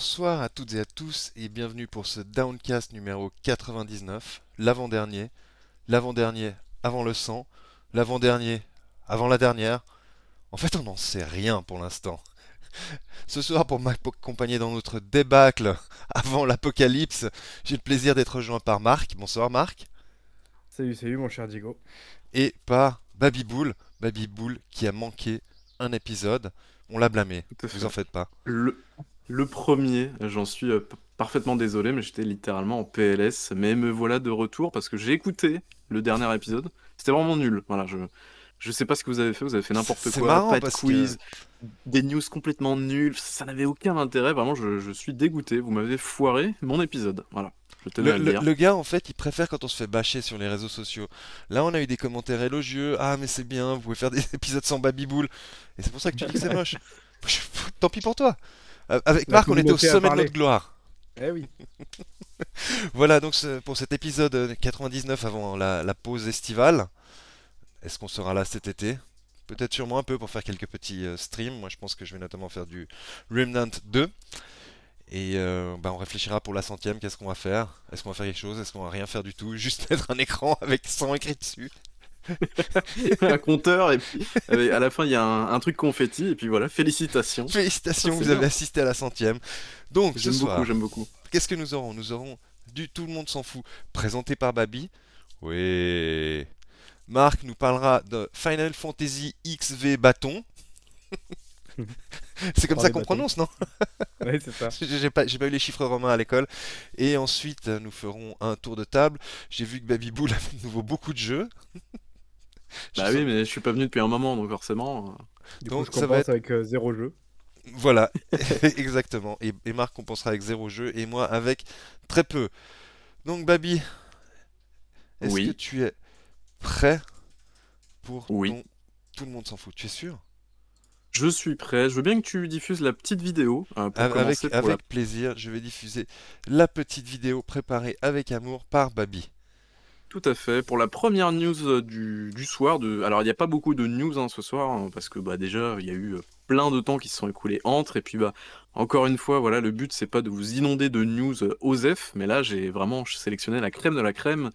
Bonsoir à toutes et à tous et bienvenue pour ce Downcast numéro 99, l'avant-dernier, l'avant-dernier avant le 100, l'avant-dernier avant la dernière. En fait, on n'en sait rien pour l'instant. Ce soir, pour m'accompagner dans notre débâcle avant l'apocalypse, j'ai le plaisir d'être rejoint par Marc. Bonsoir Marc. Salut, salut mon cher Diego. Et par Babyboul, Babyboul qui a manqué un épisode. On l'a blâmé, vous en faites pas. Le, le premier, j'en suis euh, parfaitement désolé, mais j'étais littéralement en PLS. Mais me voilà de retour parce que j'ai écouté le dernier épisode. C'était vraiment nul. Voilà, je, je sais pas ce que vous avez fait, vous avez fait n'importe quoi, pas de quiz, des news complètement nulles, ça n'avait aucun intérêt, vraiment je, je suis dégoûté, vous m'avez foiré mon épisode, voilà. Je le, à le, dire. le, gars en fait il préfère quand on se fait bâcher sur les réseaux sociaux. Là on a eu des commentaires élogieux, ah mais c'est bien, vous pouvez faire des épisodes sans babyboule, et c'est pour ça que tu dis que c'est moche. Tant pis pour toi. Euh, avec Marc on était au sommet de notre gloire. Eh oui. voilà donc pour cet épisode 99 avant la, la pause estivale. Est-ce qu'on sera là cet été? Peut-être sûrement un peu pour faire quelques petits euh, streams. Moi, je pense que je vais notamment faire du Remnant 2. Et euh, bah, on réfléchira pour la centième, qu'est-ce qu'on va faire? Est-ce qu'on va faire quelque chose? Est-ce qu'on va rien faire du tout? Juste mettre un écran avec 100 écrit dessus? un compteur et puis à la fin il y a un, un, truc confetti et puis voilà félicitations félicitations vous bien. avez assisté à la centième donc j'aime beaucoup j'aime beaucoup qu'est-ce que nous aurons? Nous aurons du tout le monde s'en fout présenté par Babi oui Marc nous parlera de Final Fantasy XV Bâton. c'est comme ça qu'on prononce, non? Oui, c'est ça. J'ai pas, pas, eu les chiffres romains à l'école. Et ensuite, nous ferons un tour de table. J'ai vu que Baby Bull avait de nouveau beaucoup de jeux. Bah oui, mais je suis pas venu depuis un moment, donc forcément. Du donc, coup, je ça va être avec euh, zéro jeu. Voilà, exactement. Et, et, Marc compensera avec zéro jeu et moi avec très peu. Donc, Baby, est-ce oui. que tu es prêt pour oui. ton... Tout le monde s'en fout, tu es sûr? Je suis prêt. Je veux bien que tu diffuses la petite vidéo. Euh, pour avec pour avec la... plaisir, je vais diffuser la petite vidéo préparée avec amour par Babi. Tout à fait. Pour la première news du, du soir, de... alors il n'y a pas beaucoup de news hein, ce soir, hein, parce que bah, déjà il y a eu plein de temps qui se sont écoulés entre, et puis bah encore une fois, voilà, le but c'est pas de vous inonder de news OSEF, mais là j'ai vraiment sélectionné la crème de la crème,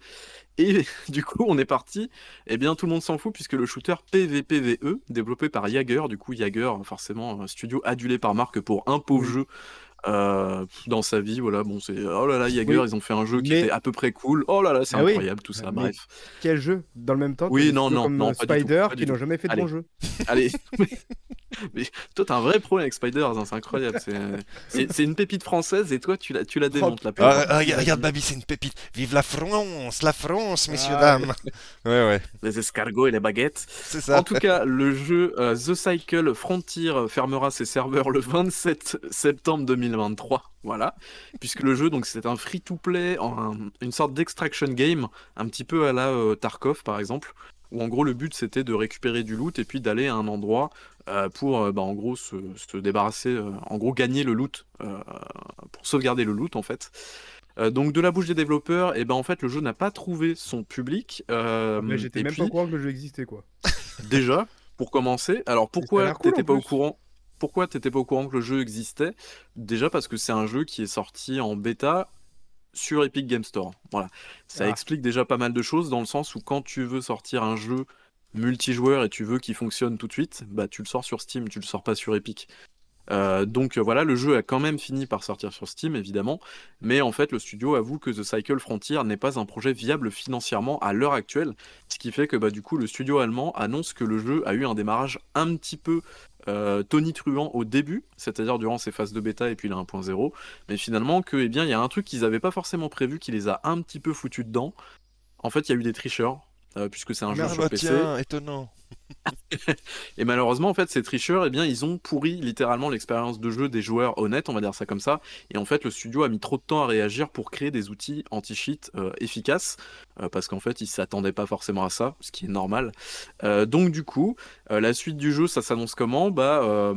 et du coup, on est parti. Eh bien, tout le monde s'en fout puisque le shooter PVPVE, développé par Jaeger, du coup, Jaeger, forcément, un studio adulé par marque pour un pauvre jeu euh, dans sa vie. Voilà, bon, c'est oh là là, Jaeger, Oui. ils ont fait un jeu qui Mais- était à peu près cool. Oh là là, c'est Ah oui. incroyable tout ça. Mais- Bref, Quel jeu Dans le même temps, Oui, non, non, comme non, euh, pas du tout, Spider qui n'ont jamais fait de bons jeux. allez. Mais toi, t'as un vrai problème avec Spiders, hein, c'est incroyable. C'est une pépite française et toi, tu la, tu la démontes la Ah, pépite. ah, regarde, Babi, c'est une pépite. Vive la France, la France, messieurs, Ah, dames. Ouais, ouais, Les escargots et les baguettes. c'est ça. En tout cas, le jeu euh, The Cycle Frontier fermera ses serveurs le 27 septembre 2023. Voilà, puisque le jeu donc c'est un free-to-play, une sorte d'extraction game, un petit peu à la euh, Tarkov par exemple, où en gros le but c'était de récupérer du loot et puis d'aller à un endroit euh, pour euh, bah, en gros se, se débarrasser, euh, en gros gagner le loot, euh, pour sauvegarder le loot en fait. Donc de la bouche des développeurs, et ben en fait le jeu n'a pas trouvé son public. Mais j'étais même puis, pas au courant que le jeu existait, quoi. Déjà, pour commencer, alors pourquoi cool, t'étais en pas au courant Pourquoi t'étais pas au courant que le jeu existait? Déjà parce que c'est un jeu qui est sorti en bêta sur Epic Game Store. Voilà, ça Ah. explique déjà pas mal de choses dans le sens où quand tu veux sortir un jeu multijoueur et tu veux qu'il fonctionne tout de suite, bah tu le sors sur Steam, tu le sors pas sur Epic. Euh, donc euh, voilà, le jeu a quand même fini par sortir sur Steam, évidemment, mais en fait le studio avoue que The Cycle Frontier n'est pas un projet viable financièrement à l'heure actuelle, ce qui fait que bah, du coup le studio allemand annonce que le jeu a eu un démarrage un petit peu euh, tonitruant au début, c'est-à-dire durant ses phases de bêta et puis la 1.0, mais finalement que eh bien il y a un truc qu'ils n'avaient pas forcément prévu qui les a un petit peu foutus dedans. En fait, il y a eu des tricheurs. euh, puisque c'est un jeu sur bah PC. tiens, étonnant. Et malheureusement, en fait, ces tricheurs, eh bien, ils ont pourri littéralement l'expérience de jeu des joueurs honnêtes, on va dire ça comme ça. Et en fait, le studio a mis trop de temps à réagir pour créer des outils anti-cheat euh, efficaces, euh, parce qu'en fait, ils s'attendaient pas forcément à ça, ce qui est normal. Euh, donc, du coup, la suite du jeu, ça s'annonce comment? Bah,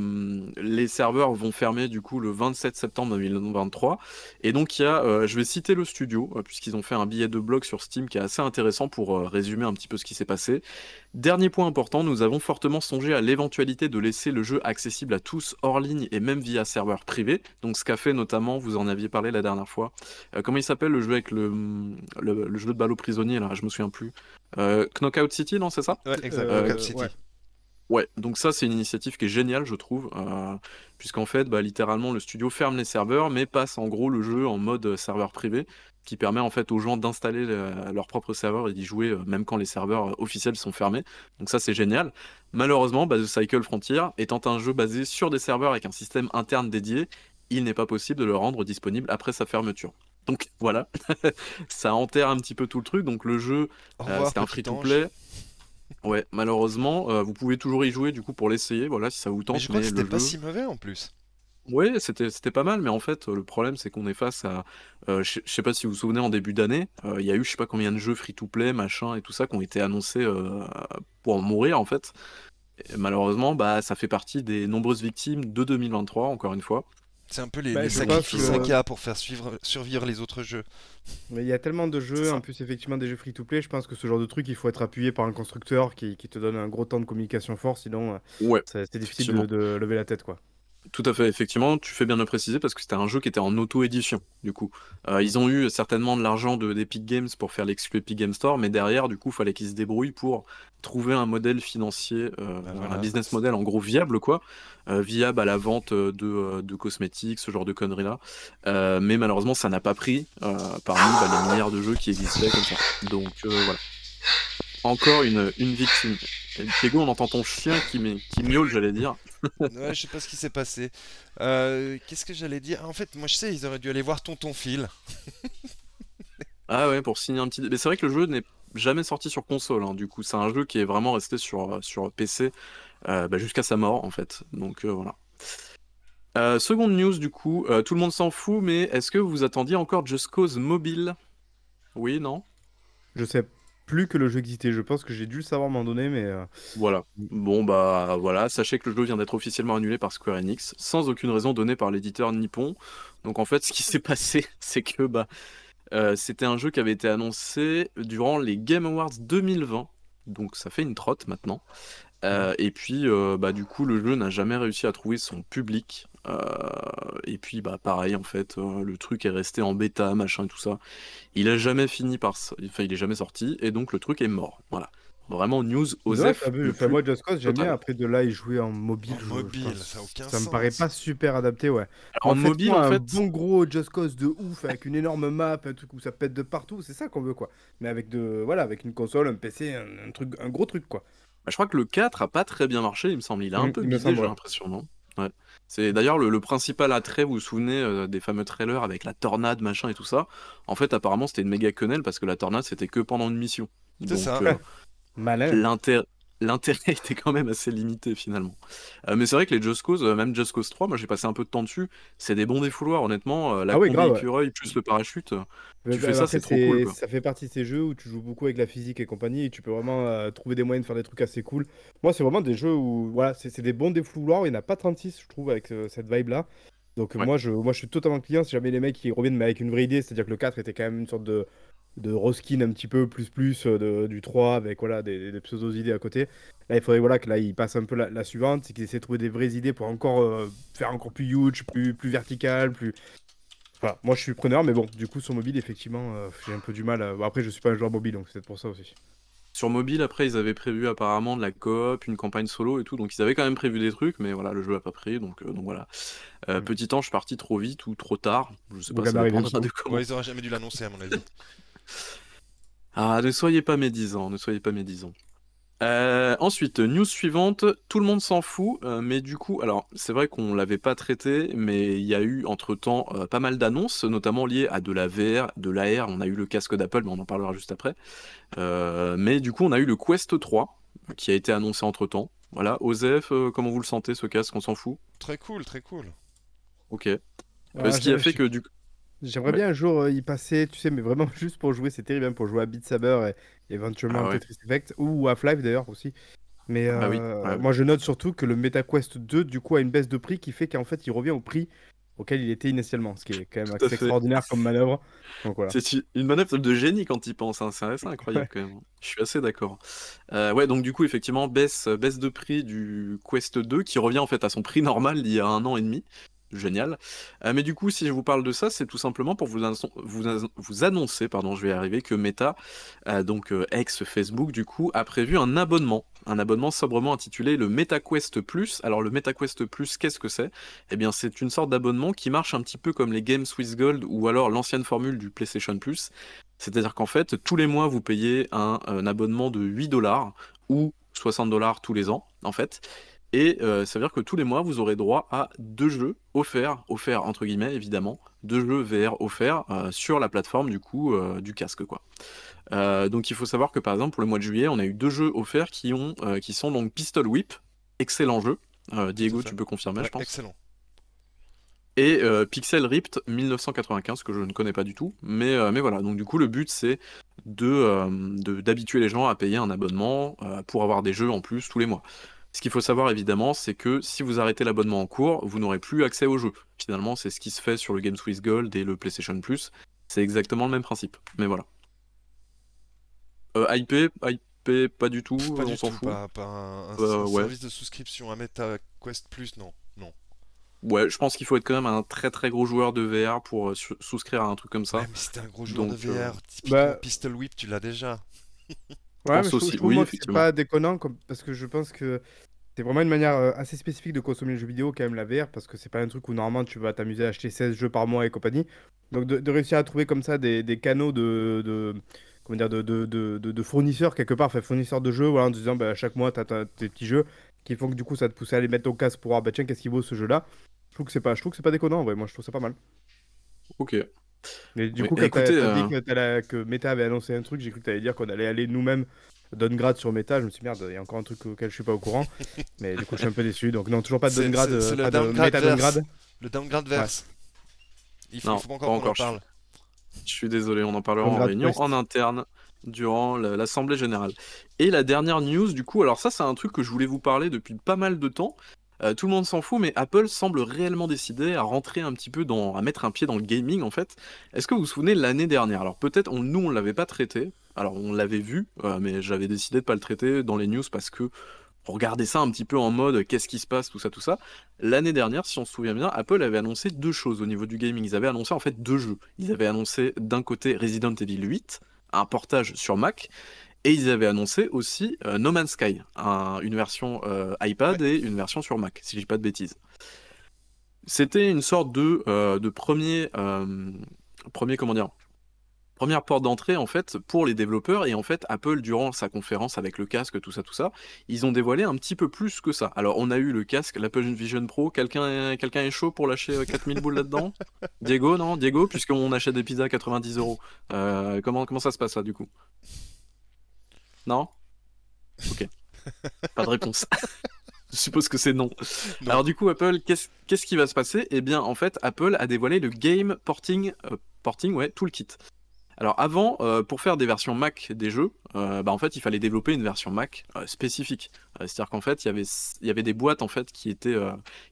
les serveurs vont fermer du coup le 27 septembre 2023. Et donc, il y a, je vais citer le studio, puisqu'ils ont fait un billet de blog sur Steam qui est assez intéressant pour résumer un petit peu ce qui s'est passé. Dernier point important nous avons fortement songé à l'éventualité de laisser le jeu accessible à tous hors ligne et même via serveur privé. Donc ce qu'a fait notamment, vous en aviez parlé la dernière fois. Euh, comment il s'appelle le jeu avec le, le, jeu de ballot prisonnier là? Je me souviens plus. Euh, Knockout City, non C'est ça? Ouais, exactement. Knockout City. Ouais, donc ça c'est une initiative qui est géniale je trouve, euh, puisqu'en fait bah, littéralement le studio ferme les serveurs mais passe en gros le jeu en mode serveur privé, qui permet en fait aux gens d'installer leur propre serveur et d'y jouer euh, même quand les serveurs euh, officiels sont fermés. Donc ça c'est génial. Malheureusement, bah, The Cycle Frontier étant un jeu basé sur des serveurs avec un système interne dédié, il n'est pas possible de le rendre disponible après sa fermeture. Donc voilà, ça enterre un petit peu tout le truc. Donc le jeu, c'est un free-to-play. Ouais, malheureusement, euh, vous pouvez toujours y jouer du coup pour l'essayer, voilà, si ça vous tente. Mais je crois que c'était pas si mauvais en plus. Ouais, c'était c'était pas mal, mais en fait, le problème, c'est qu'on est face à. Euh, je sais pas si vous vous souvenez, en début d'année, euh, il y a eu je sais pas combien de jeux free-to-play, machin et tout ça, qui ont été annoncés pour en mourir en fait. malheureusement, bah, ça fait partie des nombreuses victimes de 2023, encore une fois. C'est un peu les, bah, sacrifices qu'il y a pour faire suivre, survivre les autres jeux. Mais il y a tellement de jeux, en plus effectivement des jeux free-to-play, je pense que ce genre de truc, il faut être appuyé par un constructeur qui, te donne un gros temps de communication fort, sinon euh, ouais, c'est difficile de, de, lever la tête. quoi. Tout à fait, effectivement, tu fais bien de le préciser parce que c'était un jeu qui était en auto-édition, du coup. Euh, ils ont eu certainement de l'argent d'Epic Games pour faire l'exclu Epic Game Store, mais derrière, du coup, il fallait qu'ils se débrouillent pour trouver un modèle financier, euh, bah, un business model en gros viable, quoi, euh, viable à la vente de, de, cosmétiques, ce genre de conneries-là. mais malheureusement, ça n'a pas pris parmi bah, les milliards de jeux qui existaient comme ça. Donc voilà. Encore une, une victime. Diego, on entend ton chien qui, qui miaule, j'allais dire. ouais, je sais pas ce qui s'est passé. Euh, qu'est-ce que j'allais dire? En fait, moi je sais, ils auraient dû aller voir Tonton Phil. ah ouais, pour signer un petit. Mais c'est vrai que le jeu n'est jamais sorti sur console. Hein. Du coup, c'est un jeu qui est vraiment resté sur, euh, sur PC euh, bah, jusqu'à sa mort en fait. Donc voilà. seconde news du coup, tout le monde s'en fout, mais est-ce que vous attendiez encore Just Cause mobile? Oui, non? Je sais plus que le jeu existait. Je pense que j'ai dû le savoir à un moment donné, mais. Euh, voilà. Bon, bah voilà. Sachez que le jeu vient d'être officiellement annulé par Square Enix, sans aucune raison donnée par l'éditeur nippon. Donc en fait, ce qui s'est passé, c'est que bah, euh, c'était un jeu qui avait été annoncé durant les Game Awards 2020. Donc ça fait une trotte maintenant. Euh, et puis, bah, du coup, le jeu n'a jamais réussi à trouver son public. Euh, et puis bah pareil en fait, euh, le truc est resté en bêta, machin et tout ça. Il a jamais fini par, enfin il est jamais sorti et donc le truc est mort. Voilà. Vraiment news aux F. moi Just Cause j'aime bien. Après de là il jouait en mobile. mobile, ça, aucun ça me paraît pas super adapté ouais. en, mobile en fait, un bon gros Just Cause de ouf avec une énorme map, un truc où ça pète de partout, c'est ça qu'on veut quoi. Mais avec de voilà avec une console, un PC, un, truc, un gros truc quoi. Bah, je crois que le 4 a pas très bien marché, il me semble. Il a un mmh, peu misé, j'ai l'impression, non? Ouais. C'est d'ailleurs le, principal attrait, vous vous souvenez euh, des fameux trailers avec la tornade, machin et tout ça. En fait, apparemment, c'était une méga quenelle parce que la tornade, c'était que pendant une mission. C'est ça. Euh, Malin. L'intérêt était quand même assez limité finalement. Euh, mais c'est vrai que les Just Cause, euh, même Just Cause 3, moi j'ai passé un peu de temps dessus, c'est des bons défouloirs honnêtement. Euh, la ah oui, écureuil plus le parachute, tu fais ça, c'est trop cool. Ça fait partie de ces jeux où tu joues beaucoup avec la physique et compagnie et tu peux vraiment trouver des moyens de faire des trucs assez cool. Moi, c'est vraiment des jeux où voilà, c'est des bons défouloirs. Il n'y en a pas 36, je trouve, avec cette vibe là. Donc moi, je, moi, je suis totalement client. Si jamais les mecs qui reviennent mais avec une vraie idée, c'est-à-dire que le 4 était quand même une sorte de de reskin un petit peu plus plus euh, du 3 avec voilà des, des pseudo-idées à côté. Là, il faudrait voilà que là il passe un peu la, suivante, c'est qu'ils essaient de trouver des vraies idées pour encore euh, faire encore plus huge, plus plus vertical, plus voilà, moi je suis preneur mais bon, du coup sur mobile effectivement, euh, j'ai un peu du mal après je suis pas un joueur mobile donc c'est pour ça aussi. Sur mobile, après, ils avaient prévu apparemment de la coop, une campagne solo et tout, donc ils avaient quand même prévu des trucs, mais voilà, le jeu a pas pris, donc, donc voilà. Mm. Petit temps, je suis parti trop vite ou trop tard, je sais pas, ça dépendra de comment. ils auraient jamais dû l'annoncer à mon avis. Ah, ne soyez pas médisants, ne soyez pas médisants. Euh, ensuite, news suivante, tout le monde s'en fout, euh, mais du coup, alors c'est vrai qu'on l'avait pas traité, mais il y a eu entre-temps euh, pas mal d'annonces, notamment liées à de la VR, de l'AR, on a eu le casque d'Apple, mais on en parlera juste après. mais du coup, on a eu le Quest 3, qui a été annoncé entre-temps. Voilà, Osef, comment vous le sentez ce casque, on s'en fout? Très cool, très cool. Ok. ce qui a fait que du coup... J'aimerais bien un jour euh, y passer, tu sais, mais vraiment juste pour jouer, c'est terrible, hein, pour jouer à Beat Saber et, éventuellement ah à Tetris Effect ou à Half-Life d'ailleurs aussi. Mais ah bah euh, moi je note surtout que le MetaQuest 2 du coup a une baisse de prix qui fait qu'en fait il revient au prix auquel il était initialement, ce qui est quand même assez extraordinaire comme manœuvre. C'est une manœuvre de génie quand il pense, hein. c'est incroyable quand même. Je suis assez d'accord. Euh, ouais, donc du coup, effectivement, baisse, baisse de prix du Quest 2 qui revient en fait à son prix normal d'il y a un an et demi génial. Euh, mais du coup, si je vous parle de ça, c'est tout simplement pour vous, vous, annoncer, pardon, je vais arriver, que Meta, euh, donc euh, ex-Facebook, du coup, a prévu un abonnement. Un abonnement sobrement intitulé le MetaQuest Plus. Alors, le MetaQuest Plus, qu'est-ce que c'est? Eh bien, c'est une sorte d'abonnement qui marche un petit peu comme les Games with Gold ou alors l'ancienne formule du PlayStation Plus. C'est-à-dire qu'en fait, tous les mois, vous payez un, un abonnement de 8 dollars ou 60 dollars tous les ans, en fait. Et euh, ça veut dire que tous les mois, vous aurez droit à deux jeux offerts, offerts entre guillemets évidemment, deux jeux VR offerts euh, sur la plateforme du coup euh, du casque quoi. donc il faut savoir que par exemple pour le mois de juillet, on a eu deux jeux offerts qui ont qui sont donc Pistol Whip, excellent jeu. Diego, tu peux confirmer, je pense. Excellent. Et Pixel Ripped 1995 que je ne connais pas du tout, mais mais voilà. Donc du coup le but c'est de d'habituer les gens à payer un abonnement pour avoir des jeux en plus tous les mois. Ce qu'il faut savoir évidemment, c'est que si vous arrêtez l'abonnement en cours, vous n'aurez plus accès au jeu. Finalement, c'est ce qui se fait sur le Games with Gold et le PlayStation Plus. C'est exactement le même principe. Mais voilà. Euh, IP, IP, pas du tout, pas on s'en fout. Pas, un, euh, service de souscription à MetaQuest Plus, non. Non. Ouais, je pense qu'il faut être quand même un très très gros joueur de VR pour euh, souscrire à un truc comme ça. Ouais, mais si t'es un gros joueur de VR, euh, typiquement bah Pistol Whip, tu l'as déjà. Ouais, mais je, aussi. trouve, que c'est pas déconnant comme... parce que je pense que c'est vraiment une manière euh, assez spécifique de consommer les jeux vidéo, quand même, la VR, parce que c'est pas un truc où normalement tu vas t'amuser à acheter 16 jeux par mois et compagnie. Donc de, réussir à trouver comme ça des, des canaux de, de, comment dire, de, de, de, fournisseurs, quelque part, enfin fournisseurs de jeux, voilà, en disant bah, chaque mois tu as, tes petits jeux qui font que du coup ça te pousse à aller mettre ton casque pour voir bah, tiens, qu'est-ce qu'il vaut ce jeu-là. Je trouve que c'est pas, je trouve que c'est pas déconnant, ouais, moi je trouve ça pas mal. Ok. Mais du coup, quand tu as, dit euh, que, Meta avait annoncé un truc, j'ai cru que tu allais dire qu'on allait aller nous-mêmes downgrade sur Meta. Je me suis dit, merde, il y a encore un truc auquel je suis pas au courant. mais du coup, je suis un peu déçu. Donc, non, toujours pas de downgrade. C'est le downgrade, downgrade. Le downgrade verse. Il faut, faut pas encore qu'on en parle. Je suis désolé, on en parlera en réunion en interne durant l'Assemblée Générale. Et la dernière news, du coup, alors ça, c'est un truc que je voulais vous parler depuis pas mal de temps. Euh, tout le monde s'en fout, mais Apple semble réellement décider à rentrer un petit peu dans, à mettre un pied dans le gaming en fait. Est-ce que vous vous souvenez l'année dernière? Alors peut-être nous on l'avait pas traité, alors on l'avait vu, euh, mais j'avais décidé de pas le traiter dans les news parce que regardez ça un petit peu en mode qu'est-ce qui se passe, tout ça, tout ça. L'année dernière, si on se souvient bien, Apple avait annoncé deux choses au niveau du gaming. Ils avaient annoncé en fait deux jeux. Ils avaient annoncé d'un côté Resident Evil 8, un portage sur Mac, et ils avaient annoncé aussi euh, No Man's Sky, une version euh, iPad et une version sur Mac, si je dis pas de bêtises. C'était une sorte de, euh, de premier, premier, comment dire, première porte d'entrée en fait pour les développeurs et en fait Apple durant sa conférence avec le casque tout ça tout ça ils ont dévoilé un petit peu plus que ça. Alors on a eu le casque l'Apple Vision Pro quelqu'un quelqu'un est chaud pour lâcher 4000 boules là-dedans? Diego non? Diego puisqu'on achète des pizzas à 90 euros. Comment comment ça se passe ça du coup? Non Ok. Pas de réponse. Je suppose que c'est non. Alors du coup, Apple, qu'est-ce qui va se passer? Eh bien, en fait, Apple a dévoilé le Game Porting, euh, porting ouais, Toolkit. Alors avant, euh, pour faire des versions Mac des jeux, euh, bah, en fait, il fallait développer une version Mac spécifique. C'est-à-dire qu'en fait, il y avait, des boîtes en fait qui étaient,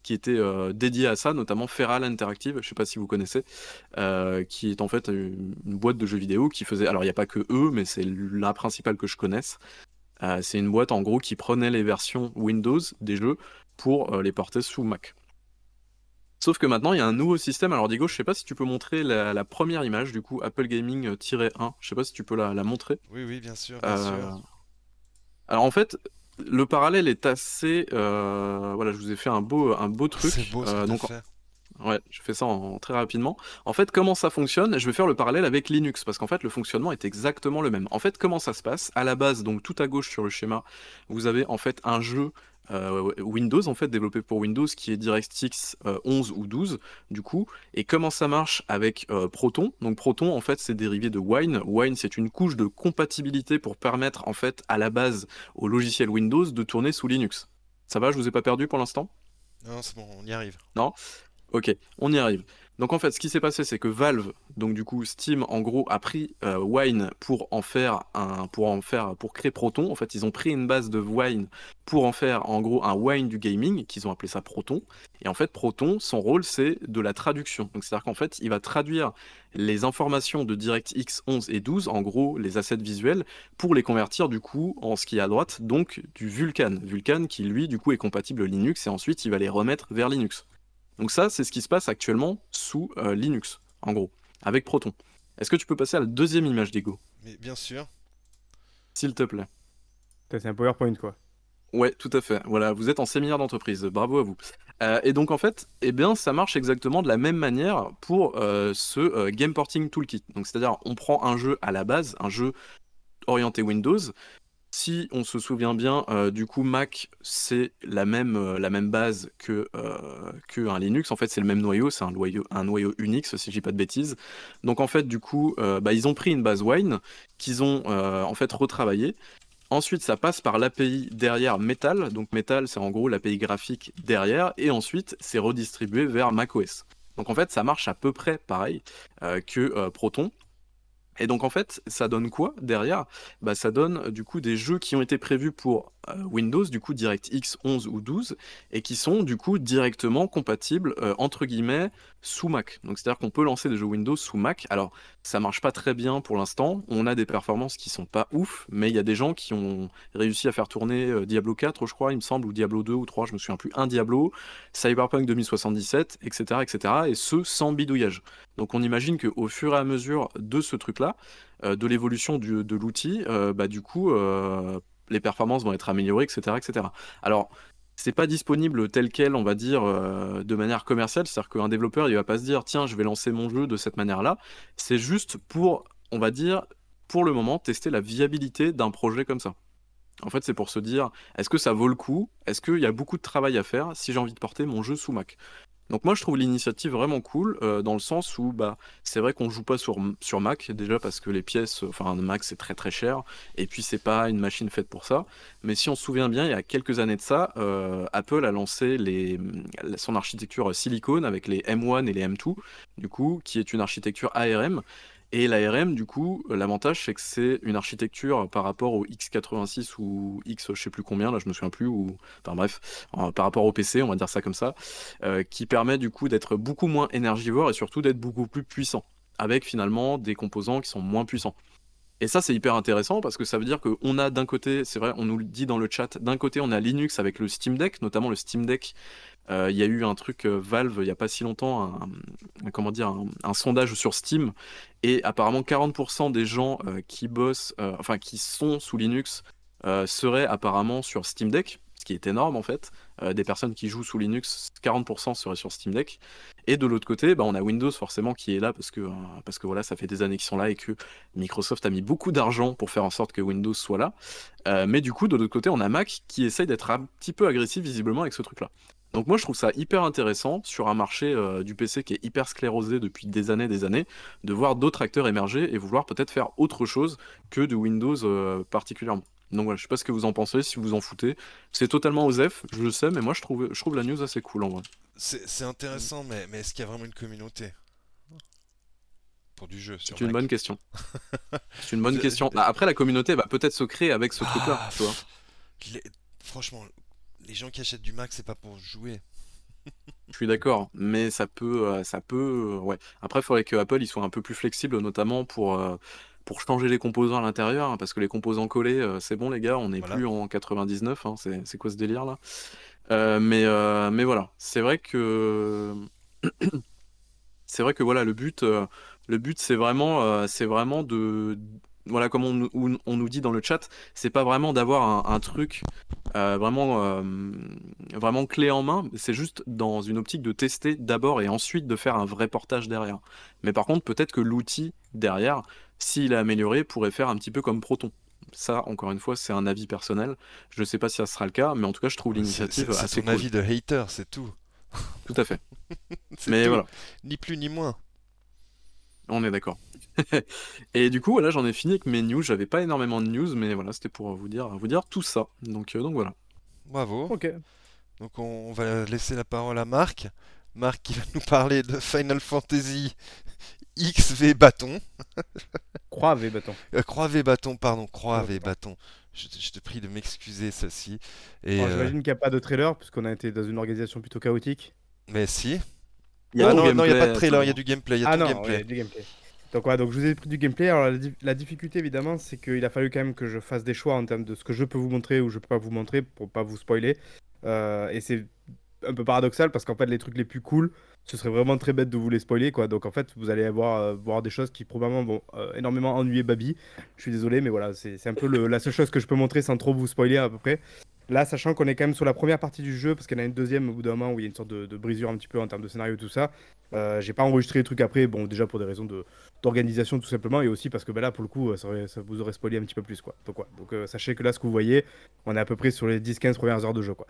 qui étaient dédiées à ça, notamment Feral Interactive, je ne sais pas si vous connaissez, qui est en fait une, boîte de jeux vidéo qui faisait. Alors il n'y a pas que eux, mais c'est la principale que je connaisse. c'est une boîte en gros qui prenait les versions Windows des jeux pour les porter sous Mac. Sauf que maintenant, il y a un nouveau système. Alors, Diego, je sais pas si tu peux montrer la, première image, du coup, Apple Gaming-1. Je sais pas si tu peux la, montrer. Oui, oui, bien sûr. Bien sûr. Euh, alors, en fait, le parallèle est assez. Euh, voilà, je vous ai fait un beau, un beau truc. C'est beau, euh, donc, Ouais, je fais ça en, très rapidement. En fait, comment ça fonctionne? Je vais faire le parallèle avec Linux parce qu'en fait, le fonctionnement est exactement le même. En fait, comment ça se passe? À la base, donc tout à gauche sur le schéma, vous avez en fait un jeu euh, Windows en fait développé pour Windows qui est DirectX 11 euh, ou 12 du coup. Et comment ça marche avec euh, Proton? Donc Proton en fait c'est dérivé de Wine. Wine c'est une couche de compatibilité pour permettre en fait à la base au logiciel Windows de tourner sous Linux. Ça va? Je vous ai pas perdu pour l'instant? Non c'est bon on y arrive. Non? Ok, on y arrive. Donc en fait, ce qui s'est passé, c'est que Valve, donc du coup Steam, en gros, a pris euh, Wine pour en faire un, pour en faire, pour créer Proton. En fait, ils ont pris une base de Wine pour en faire, en gros, un Wine du gaming, qu'ils ont appelé ça Proton. Et en fait, Proton, son rôle, c'est de la traduction. Donc c'est-à-dire qu'en fait, il va traduire les informations de DirectX 11 et 12, en gros, les assets visuels, pour les convertir du coup en ce qui est à droite, donc du Vulkan. Vulkan qui lui, du coup, est compatible Linux et ensuite il va les remettre vers Linux. Donc ça, c'est ce qui se passe actuellement sous euh, Linux, en gros, avec Proton. Est-ce que tu peux passer à la deuxième image d'Ego? Mais bien sûr. S'il te plaît. C'est un PowerPoint, quoi. Ouais, tout à fait. Voilà, vous êtes en séminaire d'entreprise. Bravo à vous. Euh, et donc en fait, eh bien, ça marche exactement de la même manière pour euh, ce Game Porting Toolkit. Donc c'est-à-dire, on prend un jeu à la base, un jeu orienté Windows, si on se souvient bien, euh, du coup, Mac, c'est la même, euh, base que, euh, que un Linux. En fait, c'est le même noyau, c'est un noyau, un noyau Unix, si je dis pas de bêtises. Donc, en fait, du coup, bah, ils ont pris une base Wine qu'ils ont en fait retravaillé. Ensuite, ça passe par l'API derrière Metal. Donc, Metal, c'est en gros l'API graphique derrière. Et ensuite, c'est redistribué vers macOS. Donc, en fait, ça marche à peu près pareil que Proton. Et donc en fait, ça donne quoi derrière? Bah, Ça donne du coup des jeux qui ont été prévus pour euh, Windows, du coup DirectX 11 ou 12, et qui sont du coup directement compatibles euh, entre guillemets sous Mac. Donc c'est-à-dire qu'on peut lancer des jeux Windows sous Mac. Alors ça marche pas très bien pour l'instant, on a des performances qui sont pas ouf, mais il y a des gens qui ont réussi à faire tourner euh, Diablo 4, je crois, il me semble, ou Diablo 2 ou 3, je me souviens plus, un Diablo, Cyberpunk 2077, etc., etc., et ce sans bidouillage. Donc on imagine qu'au fur et à mesure de ce truc-là, de l'évolution de l'outil, bah, du coup, les performances vont être améliorées, etc. etc. Alors, c'est pas disponible tel quel, on va dire, euh, de manière commerciale. C'est-à-dire qu'un développeur, il va pas se dire, tiens, je vais lancer mon jeu de cette manière-là. C'est juste pour, on va dire, pour le moment, tester la viabilité d'un projet comme ça. En fait, c'est pour se dire, est-ce que ça vaut le coup? Est-ce qu'il y a beaucoup de travail à faire si j'ai envie de porter mon jeu sous Mac? Donc moi je trouve l'initiative vraiment cool euh, dans le sens où bah c'est vrai qu'on joue pas sur, sur Mac déjà parce que les pièces enfin Mac c'est très très cher et puis c'est pas une machine faite pour ça. Mais si on se souvient bien il y a quelques années de ça euh, Apple a lancé son architecture silicone avec les M1 et les M2 du coup qui est une architecture ARM et l'ARM, du coup, l'avantage, c'est que c'est une architecture par rapport au x86 ou x je sais plus combien, là je me souviens plus, ou enfin bref, par rapport au PC, on va dire ça comme ça, euh, qui permet du coup d'être beaucoup moins énergivore et surtout d'être beaucoup plus puissant, avec finalement des composants qui sont moins puissants. Et ça, c'est hyper intéressant parce que ça veut dire qu'on a d'un côté, c'est vrai, on nous le dit dans le chat, d'un côté, on a Linux avec le Steam Deck, notamment le Steam Deck euh, il y a eu un truc euh, Valve il n'y a pas si longtemps, un, comment dire, un, sondage sur Steam, et apparemment 40% des gens euh, qui bossent, enfin qui sont sous Linux, seraient apparemment sur Steam Deck, qui est énorme en fait. des personnes qui jouent sous Linux, 40% seraient sur Steam Deck. Et de l'autre côté, bah, on a Windows forcément qui est là parce que, parce que voilà, ça fait des années qu'ils sont là et que Microsoft a mis beaucoup d'argent pour faire en sorte que Windows soit là. mais du coup, de l'autre côté, on a Mac qui essaye d'être un petit peu agressif visiblement avec ce truc-là. Donc moi je trouve ça hyper intéressant sur un marché euh, du PC qui est hyper sclérosé depuis des années des années, de voir d'autres acteurs émerger et vouloir peut-être faire autre chose que de Windows euh, particulièrement. Donc voilà, je sais pas ce que vous en pensez, si vous en foutez. C'est totalement osef, je le sais, mais moi je trouve, je trouve la news assez cool en vrai. C'est intéressant, mais, mais est-ce qu'il y a vraiment une communauté pour du jeu C'est une bonne question. C'est une bonne question. Après, la communauté va peut-être se créer avec ce truc-là, tu vois. Franchement, les gens qui achètent du Mac, c'est pas pour jouer. Je suis d'accord, mais ça peut, euh, ça peut, euh, ouais. Après, il faudrait que Apple ils soient un peu plus flexibles, notamment pour euh, pour changer les composants à l'intérieur, hein, parce que les composants collés, c'est bon les gars, on n'est plus en 99, hein, c'est quoi ce délire là? Mais mais voilà, c'est vrai que c'est vrai que voilà le but, le but c'est vraiment c'est vraiment de voilà, comme on, on, nous dit dans le chat, c'est pas vraiment d'avoir un, truc euh, vraiment, euh, vraiment clé en main, c'est juste dans une optique de tester d'abord et ensuite de faire un vrai portage derrière. Mais par contre, peut-être que l'outil derrière, s'il est amélioré, pourrait faire un petit peu comme Proton. Ça, encore une fois, c'est un avis personnel. Je ne sais pas si ça sera le cas, mais en tout cas, je trouve l'initiative assez C'est un avis de hater, c'est tout. Tout à fait. mais voilà. Ni plus ni moins. On est d'accord. et du coup, voilà, j'en ai fini avec mes news. J'avais pas énormément de news, mais voilà, c'était pour vous dire, vous dire tout ça. Donc, euh, donc voilà. Bravo. Ok. Donc on, va laisser la parole à Marc. Marc qui va nous parler de Final Fantasy XV Bâton. Croix V bâton. Euh, Croix V Bâton, pardon, Croix V. Bâton. Je, je te prie de m'excuser ceci. Et, euh, J'imagine qu'il n'y a pas de trailer, puisqu'on a été dans une organisation plutôt chaotique. mais si. Il y a Ah non, non, il n'y a pas de trailer, il y a du gameplay. Il y a Ah tout non, gameplay. ouais, du gameplay. Donc voilà, donc je vous ai pris du gameplay. Alors la, di- la difficulté évidemment, c'est qu'il a fallu quand même que je fasse des choix en termes de ce que je peux vous montrer ou je peux pas vous montrer pour pas vous spoiler. Euh, et c'est un peu paradoxal parce qu'en fait les trucs les plus cool, ce serait vraiment très bête de vous les spoiler quoi. Donc en fait vous allez avoir euh, voir des choses qui probablement vont euh, énormément ennuyer Babi. Je suis désolé, mais voilà, c'est un peu la seule chose que je peux montrer sans trop vous spoiler à peu près. Là, sachant qu'on est quand même sur la première partie du jeu, parce qu'il y en a une deuxième au bout d'un moment où il y a une sorte de, brisure un petit peu en termes de scénario tout ça. Euh, j'ai pas enregistré les trucs après, bon, déjà pour des raisons d'organisation tout simplement, et aussi parce que bah, là, pour le coup, ça, vous aurait spoilé un petit peu plus, quoi. Donc, ouais. Donc sachez que là, ce que vous voyez, on est à peu près sur les 10-15 premières heures de jeu, quoi.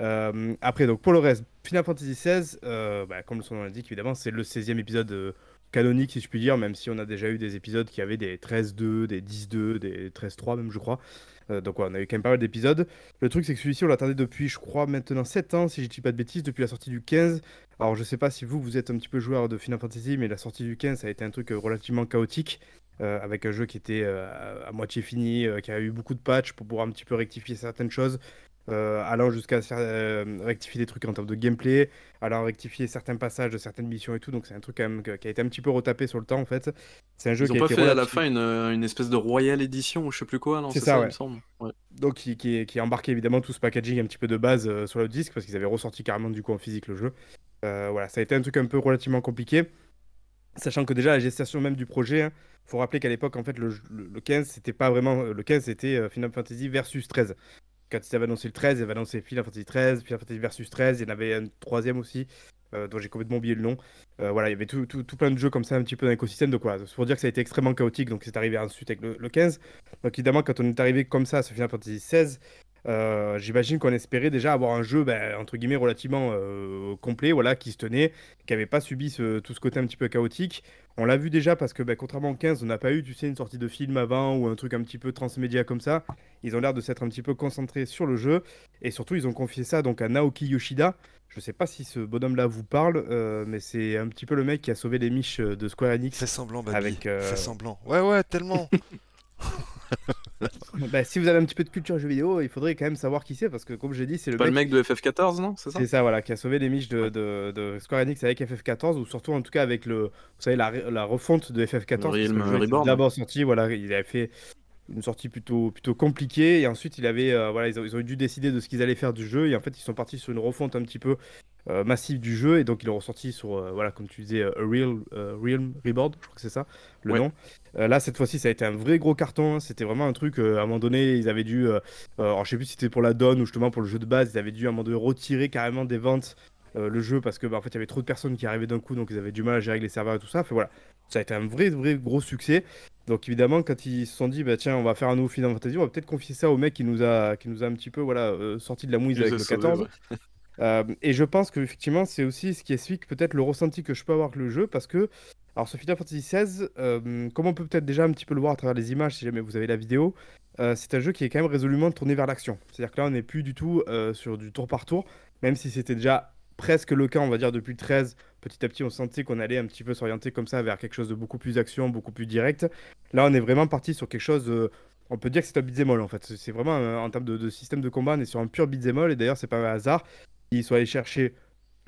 Euh, après, donc pour le reste, Final Fantasy XVI, euh, bah, comme son nom l'indique, évidemment, c'est le 16e épisode euh, canonique, si je puis dire, même si on a déjà eu des épisodes qui avaient des 13-2, des 10-2, des 13-3 même, je crois. Euh, donc, ouais, on a eu quand même pas mal d'épisodes. Le truc, c'est que celui-ci, on l'attendait depuis, je crois, maintenant 7 ans, si je dis pas de bêtises, depuis la sortie du 15. Alors, je sais pas si vous, vous êtes un petit peu joueur de Final Fantasy, mais la sortie du 15, ça a été un truc relativement chaotique, avec un jeu qui était à, moitié fini, qui a eu beaucoup de patchs pour pouvoir un petit peu rectifier certaines choses, euh, allant jusqu'à euh, rectifier des trucs en termes de gameplay, allant rectifier certains passages de certaines missions et tout. Donc, c'est un truc quand même que- qui a été un petit peu retapé sur le temps, en fait. C'est un jeu Ils qui ont a pas été fait à la fin une, une espèce de Royal Edition ou je sais plus quoi, C'est ça, ça, il me semble. Ouais. donc qui, qui, qui embarquait évidemment tout ce packaging un petit peu de base euh, sur le disque parce qu'ils avaient ressorti carrément du coup en physique le jeu. Voilà, ça a été un truc un peu relativement compliqué, sachant que déjà la gestation même du projet, hein, faut rappeler qu'à l'époque en fait le, le- le 15 c'était pas vraiment le 15 c'était Final Fantasy versus 13. Quand ils avaient annoncé le 13, ils avaient annoncé Final Fantasy 13, Final Fantasy versus 13, il y en avait un troisième aussi. euh, dont j'ai complètement oublié le nom. Euh, voilà, il y avait tout, tout, tout plein de jeux comme ça, un petit peu dans l'écosystème. Donc voilà, c'est pour dire que ça a été extrêmement chaotique. Donc c'est arrivé ensuite avec le, le 15. Donc évidemment, quand on est arrivé comme ça sur Final Fantasy 16, euh, j'imagine qu'on espérait déjà avoir un jeu, ben, entre guillemets, relativement euh, complet, voilà, qui se tenait, qui n'avait pas subi ce- tout ce côté un petit peu chaotique. On l'a vu déjà parce que, ben, contrairement au 15, on n'a pas eu, tu sais, une sortie de film avant ou un truc un petit peu transmédia comme ça. Ils ont l'air de s'être un petit peu concentrés sur le jeu et surtout, ils ont confié ça donc à Naoki Yoshida. Je sais pas si ce bonhomme-là vous parle, euh, mais c'est un petit peu le mec qui a sauvé les miches de Square Enix. Fais semblant, Babi. Avec, Fais semblant. Ouais, ouais, tellement. Bah, si vous avez un petit peu de culture jeux vidéo, il faudrait quand même savoir qui c'est parce que, comme j'ai dit, c'est le Pas mec le mec de FF14, non C'est ça C'est ça, voilà, qui a sauvé les miches de, de- de Square Enix avec FF14, ou surtout en tout cas avec le, vous savez, la, la refonte de FF14. Le parce que Realm le jeu était Reborn. D'abord sorti, voilà, il avait fait une sortie plutôt, plutôt compliquée, et ensuite il avait, euh, voilà, ils ont, ils ont dû décider de ce qu'ils allaient faire du jeu, et en fait ils sont partis sur une refonte un petit peu euh, massive du jeu, et donc ils l'ont ressorti sur, euh, voilà, comme tu disais, A Real, Realm Reborn, je crois que c'est ça, le Ouais. nom. Là, cette fois-ci, ça a été un vrai gros carton. hein. C'était vraiment un truc. à un moment donné, ils avaient dû. alors, je sais plus si c'était pour la donne ou justement pour le jeu de base. Ils avaient dû à un moment donné retirer carrément des ventes euh, le jeu parce que bah, en fait, il y avait trop de personnes qui arrivaient d'un coup, donc ils avaient du mal à gérer les serveurs et tout ça. Enfin, voilà, ça a été un vrai, vrai gros succès. Donc évidemment, quand ils se sont dit, bah tiens, on va faire un nouveau Final Fantasy, on va peut-être confier ça au mec qui nous a, qui nous a un petit peu, voilà, euh, sorti de la mouise avec le a sauvés, 14. ouais. Euh, et je pense qu'effectivement, c'est aussi ce qui explique peut-être le ressenti que je peux avoir avec le jeu, parce que, alors, ce Final Fantasy XVI, euh, comme on peut peut-être déjà un petit peu le voir à travers les images, si jamais vous avez la vidéo, euh, c'est un jeu qui est quand même résolument tourné vers l'action. C'est-à-dire que là, on n'est plus du tout sur du tour par tour, même si c'était déjà presque le cas, on va dire, depuis le 13. Petit à petit, on sentait qu'on allait un petit peu s'orienter comme ça vers quelque chose de beaucoup plus action, beaucoup plus direct. Là, on est vraiment parti sur quelque chose. euh, on peut dire que c'est un beat'em en fait. C'est- vraiment euh, en termes de, de système de combat, on est sur un pur beat'em. Et d'ailleurs, c'est pas un hasard qu'ils soient allés chercher.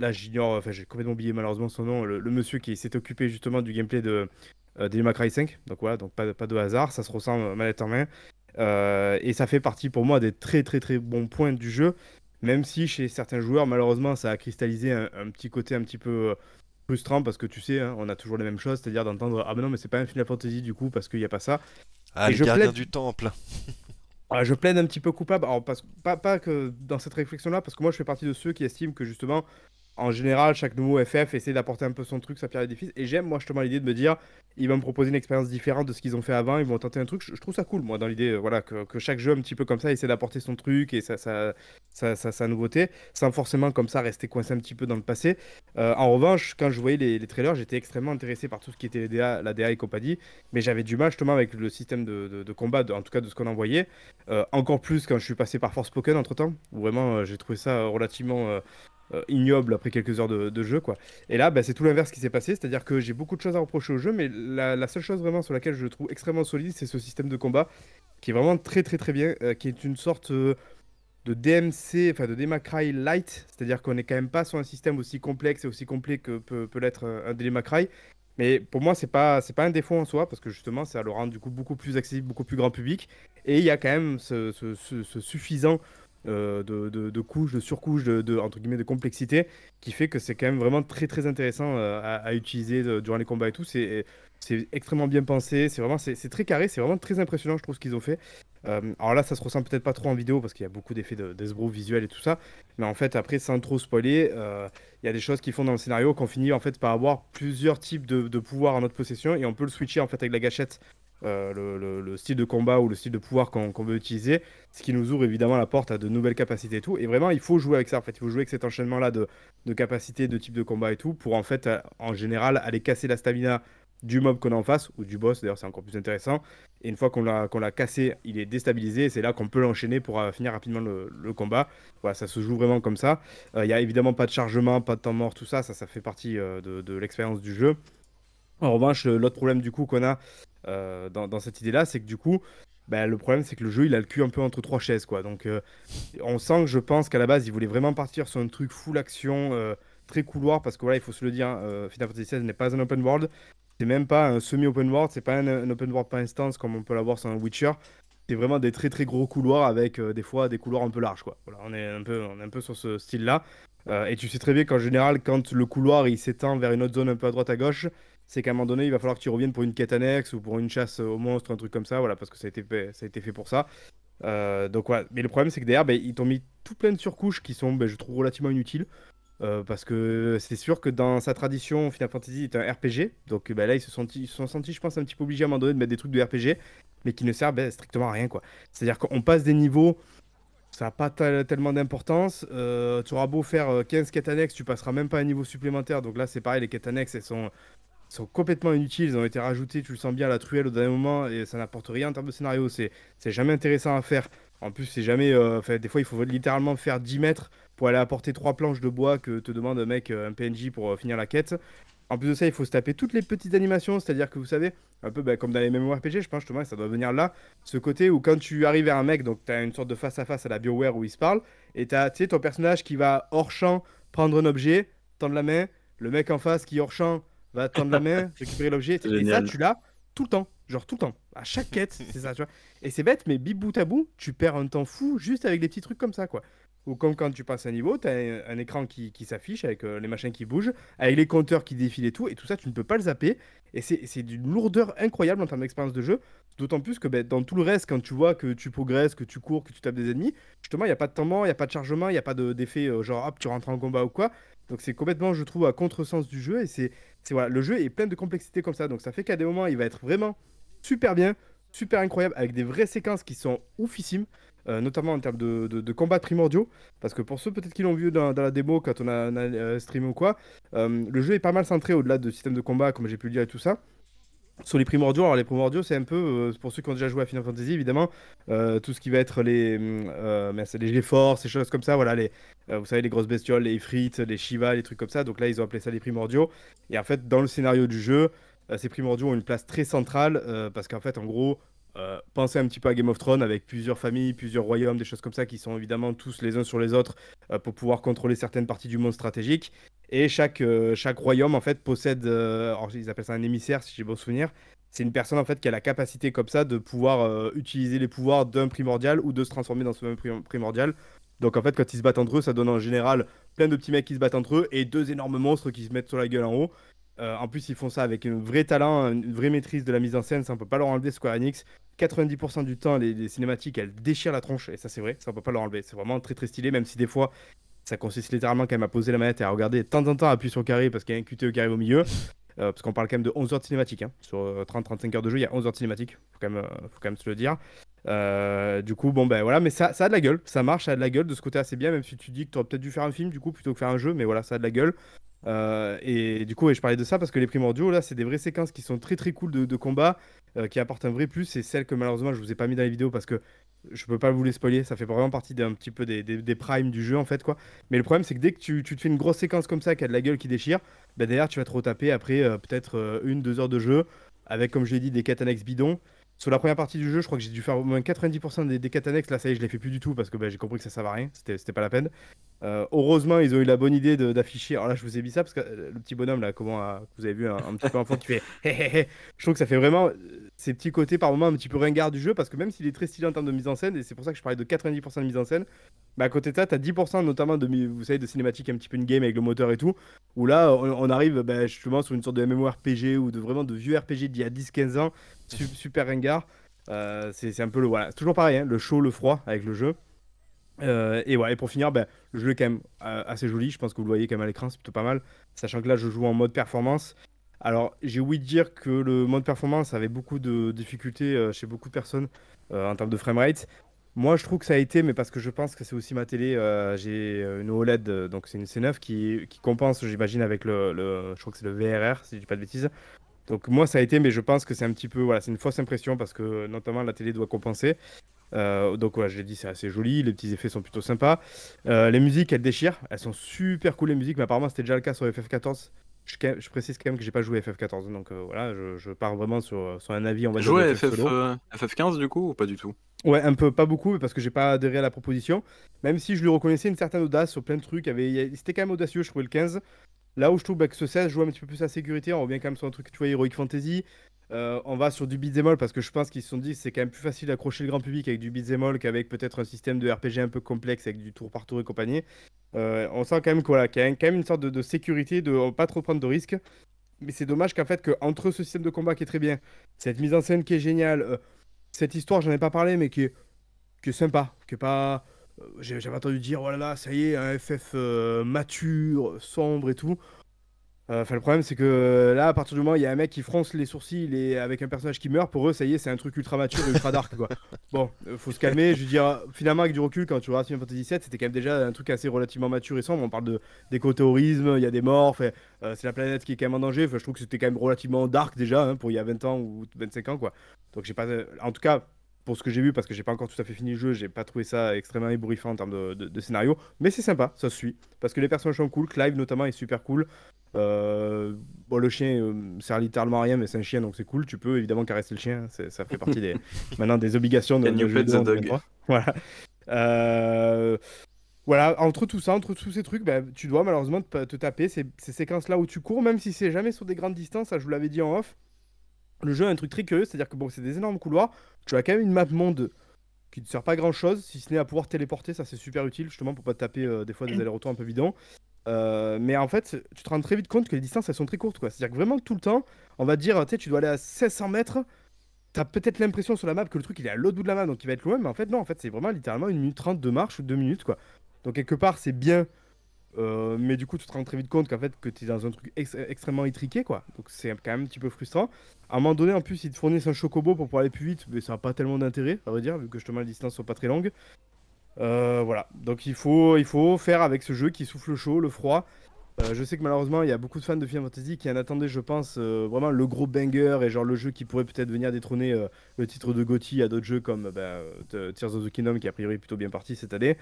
Là, j'ignore, enfin, j'ai complètement oublié malheureusement son nom, le, monsieur qui s'est occupé justement du gameplay de euh, Devil May Cry 5. Donc voilà, donc pas, de- pas de hasard, ça se ressent euh, manette en main. Et ça fait partie pour moi des très très très bons points du jeu, même si chez certains joueurs, malheureusement, ça a cristallisé un, un petit côté un petit peu euh, frustrant parce que tu sais, hein, on a toujours les mêmes choses, c'est-à-dire d'entendre Ah, mais non, mais c'est pas un Final Fantasy du coup parce qu'il n'y a pas ça. Ah, Et les je gardiens plaide- du temple. Ah, je plaide un petit peu coupable, alors, parce, pas, pas que dans cette réflexion-là, parce que moi je fais partie de ceux qui estiment que justement, en général, chaque nouveau FF essaie d'apporter un peu son truc, sa pierre à l'édifice, et j'aime moi justement l'idée de me dire, ils vont me proposer une expérience différente de ce qu'ils ont fait avant, ils vont tenter un truc, je, trouve ça cool, moi, dans l'idée, euh, voilà, que, que chaque jeu un petit peu comme ça essaie d'apporter son truc et sa, nouveauté, sans forcément comme ça rester coincé un petit peu dans le passé. Euh, en revanche, quand je voyais les, trailers, j'étais extrêmement intéressé par tout ce qui était la DA et compagnie, mais j'avais du mal justement avec le système de, combat, en tout cas de ce qu'on envoyait. Euh, encore plus quand je suis passé par Forspoken entre temps, où vraiment euh, j'ai trouvé ça relativement euh, ignoble après quelques heures de, jeu. quoi. Et là, bah, c'est tout l'inverse qui s'est passé, c'est-à-dire que j'ai beaucoup de choses à reprocher au jeu, mais la, seule chose vraiment sur laquelle je le trouve extrêmement solide, c'est ce système de combat qui est vraiment très très très bien, qui est une sorte de DMC, enfin de Demacry Light, c'est-à-dire qu'on n'est quand même pas sur un système aussi complexe et aussi complet que peut, l'être un Demacry, mais pour moi, c'est pas c'est pas un défaut en soi parce que justement, ça le rend du coup beaucoup plus accessible, beaucoup plus grand public. Et il y a quand même ce, suffisant euh, de, de, couches, de surcouches, de, entre guillemets de complexité qui fait que c'est quand même vraiment très très intéressant euh, à, utiliser durant les combats et tout. C'est extrêmement bien pensé, c'est vraiment c'est très carré, c'est vraiment très impressionnant, je trouve ce qu'ils ont fait. Euh, alors là, ça se ressent peut-être pas trop en vidéo parce qu'il y a beaucoup d'effets d'esbro visuel et tout ça. Mais en fait, après, sans trop spoiler, euh, il y a des choses qui font dans le scénario qu'on finit en fait par avoir plusieurs types de, pouvoirs en notre possession et on peut le switcher en fait avec la gâchette. Euh, le, style de combat ou le style de pouvoir qu'on veut utiliser, ce qui nous ouvre évidemment la porte à de nouvelles capacités et tout. Et vraiment, il faut jouer avec ça en fait. Il faut jouer avec cet enchaînement-là de, de capacités, de type de combat et tout, pour en fait, en général, aller casser la stamina du mob qu'on a en face, ou du boss, d'ailleurs c'est encore plus intéressant. Et une fois qu'on l'a, l'a cassé, il est déstabilisé, c'est là qu'on peut l'enchaîner pour euh, finir rapidement le, combat. Voilà, ça se joue vraiment comme ça. Euh, il n'y a évidemment pas de chargement, pas de temps mort, tout ça, ça, ça fait partie euh, de, l'expérience du jeu. En revanche, l'autre problème du coup qu'on a dans, cette idée-là, c'est que du coup, bah, le problème c'est que le jeu il a le cul un peu entre trois chaises quoi. Donc on sent que je pense qu'à la base il voulait vraiment partir sur un truc full action très couloir parce que voilà il faut se le dire hein, Final Fantasy XVI n'est pas un open world c'est même pas un semi-open world, c'est pas un, open world par instance comme on peut l'avoir sur un Witcher. C'est vraiment des très très gros couloirs avec euh, des fois des couloirs un peu larges quoi. Voilà, on est un peu, on est un peu sur ce style-là. Euh, et tu sais très bien qu'en général, quand le couloir il s'étend vers une autre zone un peu à droite à gauche, c'est qu'à un moment donné, il va falloir que tu reviennes pour une quête annexe ou pour une chasse au monstre, un truc comme ça, voilà, parce que ça a été fait, ça a été fait pour ça. Euh, donc voilà. Mais le problème, c'est que derrière, ben, ils t'ont mis tout plein de surcouches qui sont, ben, je trouve, relativement inutiles. Euh, parce que c'est sûr que dans sa tradition, Final Fantasy est un RPG. Donc bah, là, ils se, sont, ils se sont sentis, je pense, un petit peu obligés à un moment donné de mettre des trucs de RPG, mais qui ne servent strictement à rien. quoi. C'est-à-dire qu'on passe des niveaux, ça n'a pas tellement d'importance. Euh, tu auras beau faire 15 euh, quêtes annexes, tu passeras même pas un niveau supplémentaire. Donc là, c'est pareil, les quêtes annexes, elles sont, sont complètement inutiles. Elles ont été rajoutées, tu le sens bien, à la truelle au dernier moment, et ça n'apporte rien en termes de scénario. C'est jamais intéressant à faire. En plus, c'est jamais. des fois, il faut littéralement faire 10 mètres pour aller apporter trois planches de bois que te demande un mec, euh, un PNJ pour euh, finir la quête. En plus de ça, il faut se taper toutes les petites animations, c'est-à-dire que vous savez, un peu bah, comme dans les MMORPG, je pense justement, ça doit venir là, ce côté où quand tu arrives à un mec, donc tu as une sorte de face-à-face à, la BioWare où il se parle, et tu as ton personnage qui va hors champ prendre un objet, tendre la main, le mec en face qui hors champ va tendre la main, récupérer l'objet, et ça, tu l'as tout le temps, genre tout le temps, à chaque quête, c'est ça, tu vois. Et c'est bête, mais bip bout à bout, tu perds un temps fou juste avec des petits trucs comme ça, quoi. Ou comme quand tu passes un niveau, tu as un, écran qui, s'affiche avec euh, les machins qui bougent, avec les compteurs qui défilent et tout, et tout ça, tu ne peux pas le zapper. Et c'est d'une lourdeur incroyable en termes d'expérience de jeu. D'autant plus que ben, dans tout le reste, quand tu vois que tu progresses, que tu cours, que tu tapes des ennemis, justement, il n'y a pas de temps mort, il n'y a pas de chargement, il n'y a pas d'effet euh, genre hop, tu rentres en combat ou quoi. Donc c'est complètement, je trouve, à contresens du jeu. Et c'est voilà, le jeu est plein de complexité comme ça. Donc ça fait qu'à des moments, il va être vraiment super bien, super incroyable, avec des vraies séquences qui sont oufissimes. Euh, notamment en termes de, de, combats primordiaux. Parce que pour ceux peut-être qui l'ont vu dans, la démo quand on a, euh, streamé ou quoi, euh, le jeu est pas mal centré au-delà de système de combat, comme j'ai pu le dire et tout ça. Sur les primordiaux, alors les primordiaux, c'est un peu, pour ceux qui ont déjà joué à Final Fantasy, évidemment, tout ce qui va être les, les forces, ces choses comme ça, voilà, les, vous savez, les grosses bestioles, les frites, les Shiva, les trucs comme ça. Donc là, ils ont appelé ça les primordiaux. Et en fait, dans le scénario du jeu, ces primordiaux ont une place très centrale, parce qu'en fait, en gros, euh, pensez un petit peu à Game of Thrones avec plusieurs familles, plusieurs royaumes, des choses comme ça qui sont évidemment tous les uns sur les autres euh, pour pouvoir contrôler certaines parties du monde stratégique. Et chaque, euh, chaque royaume en fait possède, alors ils appellent ça un émissaire si j'ai bon souvenir. C'est une personne en fait qui a la capacité comme ça de pouvoir utiliser les pouvoirs d'un primordial ou de se transformer dans ce même primordial. Donc en fait quand ils se battent entre eux, ça donne en général plein de petits mecs qui se battent entre eux et deux énormes monstres qui se mettent sur la gueule en haut. En plus, ils font ça avec un vrai talent, une vraie maîtrise de la mise en scène. Ça, on peut pas leur enlever Square Enix. 90% du temps, les, cinématiques, elles déchirent la tronche, et ça c'est vrai, ça on peut pas leur enlever. C'est vraiment très très stylé, même si des fois, ça consiste littéralement quand même à poser la manette et à regarder de temps en temps, appuyer sur carré parce qu'il y a un QTE qui arrive au milieu. Euh, parce qu'on parle quand même de 11 heures de cinématique. Hein. Sur 30-35 euh, heures de jeu, il y a 11 heures de cinématique, faut quand même, euh, faut quand même se le dire. du coup, bon ben voilà, mais ça, ça a de la gueule, ça marche, ça a de la gueule, de ce côté assez bien, même si tu dis que tu aurais peut-être dû faire un film du coup plutôt que faire un jeu, mais voilà, ça a de la gueule. Et du coup, je parlais de ça parce que les primordiaux, là, c'est des vraies séquences qui sont très très cool de, combat. Euh, qui apporte un vrai plus, c'est celle que malheureusement je vous ai pas mis dans les vidéos parce que Je peux pas vous les spoiler, ça fait vraiment partie d'un petit peu des, des, primes du jeu en fait quoi. Mais le problème c'est que dès que tu, tu, te fais une grosse séquence comme ça qui a de la gueule qui déchire, bah derrière tu vas te retaper après peut-être une, deux heures de jeu avec comme je l'ai dit des quêtes annexes bidons. Sur la première partie du jeu, je crois que j'ai dû faire au moins 90% des, des annexes. Là, ça y est, je les fais plus du tout parce que bah, j'ai compris que ça ne servait à rien. C'était pas la peine. Euh, heureusement, ils ont eu la bonne idée d'afficher. Alors là, je vous ai mis ça parce que euh, le petit bonhomme, là, comment euh, vous avez vu un, petit peu enfant qui fait Je trouve que ça fait vraiment ces petits côtés par moments un petit peu ringard du jeu parce que même s'il est très stylé en termes de mise en scène, et c'est pour ça que je parlais de 90% de mise en scène, bah, à côté de ça, tu as 10% notamment de, vous savez, de cinématiques un petit peu une game avec le moteur et tout, où là, on, arrive bah, justement sur une sorte de MMORPG ou de vraiment de vieux RPG d'il y a 10-15 ans, super ringard. Euh, c'est un peu le. Voilà, toujours pareil, hein, le chaud, le froid avec le jeu. Euh, et, ouais, et pour finir, ben, le jeu est quand même euh, assez joli. Je pense que vous le voyez quand même à l'écran, c'est plutôt pas mal. Sachant que là, je joue en mode performance. Alors, j'ai ouï dire que le mode performance avait beaucoup de difficultés chez beaucoup de personnes en termes de framerate. Moi, je trouve que ça a été, mais parce que je pense que c'est aussi ma télé. j'ai une OLED, donc c'est une C9 qui, qui compense, j'imagine, avec le, Je crois que c'est le VRR, si je dis pas de bêtises. Donc moi ça a été, mais je pense que c'est un petit peu, voilà, c'est une fausse impression parce que notamment la télé doit compenser. Euh, donc voilà, je l'ai dit, c'est assez joli, les petits effets sont plutôt sympas. Euh, les musiques, elles déchirent, elles sont super cool les musiques, mais apparemment c'était déjà le cas sur FF14. Je, précise quand même que j'ai pas joué FF14, donc euh, voilà, je, pars vraiment sur, sur, un avis, on va dire. Joué FF, FF15 du coup ou pas du tout? Ouais, un peu, pas beaucoup, parce que j'ai pas adhéré à la proposition. Même si je lui reconnaissais une certaine audace sur plein de trucs, c'était quand même audacieux, je trouvais le 15. Là où je trouve bah, que ce 16 joue un petit peu plus à sécurité, on revient quand même sur un truc, tu vois, Heroic Fantasy. Euh, on va sur du beat'em parce que je pense qu'ils se sont dit c'est quand même plus facile d'accrocher le grand public avec du beat'em qu'avec peut-être un système de RPG un peu complexe avec du tour par tour et compagnie. Euh, on sent quand même qu'il y a quand même une sorte de, sécurité, de pas trop prendre de risques. Mais c'est dommage qu'en fait, que, entre ce système de combat qui est très bien, cette mise en scène qui est géniale, euh, cette histoire, j'en ai pas parlé, mais qui est, qui est sympa, qui est pas euh, j'avais entendu dire, oh ça y est, un FF euh, mature, sombre et tout. Euh, enfin, le problème, c'est que là, à partir du moment où il y a un mec qui fronce les sourcils et avec un personnage qui meurt, pour eux, ça y est, c'est un truc ultra mature ultra dark, quoi. Bon, faut se calmer. Je veux dire, finalement, avec du recul, quand tu regardes Final Fantasy VII, c'était quand même déjà un truc assez relativement mature et sombre. On parle de d'écotourisme, il y a des morts, c'est la planète qui est quand même en danger. Enfin, je trouve que c'était quand même relativement dark déjà, hein, pour il y a 20 ans ou 25 ans, quoi. Donc, j'ai pas. En tout cas, pour ce que j'ai vu, parce que j'ai pas encore tout à fait fini le jeu, j'ai pas trouvé ça extrêmement ébouriffant en termes de, scénario, mais c'est sympa, ça se suit, parce que les personnages sont cool, Clive notamment est super cool. Euh, bon, le chien euh, sert littéralement à rien, mais c'est un chien donc c'est cool. Tu peux évidemment caresser le chien, ça fait partie des, maintenant des obligations de, de jeu de Voilà. Euh, voilà, entre tout ça, entre tous ces trucs, bah, tu dois malheureusement te, te taper ces, ces séquences-là où tu cours, même si c'est jamais sur des grandes distances, ça je vous l'avais dit en off. Le jeu a un truc très curieux, c'est-à-dire que bon, c'est des énormes couloirs. Tu as quand même une map monde qui ne sert pas à grand chose, si ce n'est à pouvoir téléporter, ça c'est super utile justement pour pas taper euh, des fois des allers-retours un peu bidons. Euh, mais en fait, tu te rends très vite compte que les distances elles sont très courtes quoi. C'est-à-dire que vraiment tout le temps, on va dire, tu tu dois aller à 1600 mètres. T'as peut-être l'impression sur la map que le truc il est à l'autre bout de la map donc il va être loin, mais en fait non, en fait c'est vraiment littéralement une minute trente de marche ou deux minutes quoi. Donc quelque part c'est bien euh, mais du coup, tu te rends très vite compte qu'en fait, que tu es dans un truc extrêmement étriqué, quoi. Donc c'est quand même un petit peu frustrant. À un moment donné, en plus, ils te fournissent un chocobo pour pouvoir aller plus vite, mais ça n'a pas tellement d'intérêt, à vrai dire, vu que justement les distances sont pas très longues. Euh, voilà. Donc il faut, il faut faire avec ce jeu qui souffle chaud, le froid. Euh, je sais que malheureusement, il y a beaucoup de fans de Final Fantasy qui en attendaient, je pense, vraiment le gros banger et genre le jeu qui pourrait peut-être venir détrôner le titre de GOTY à d'autres jeux comme bah, Tears of the Kingdom qui a priori plutôt bien parti cette année.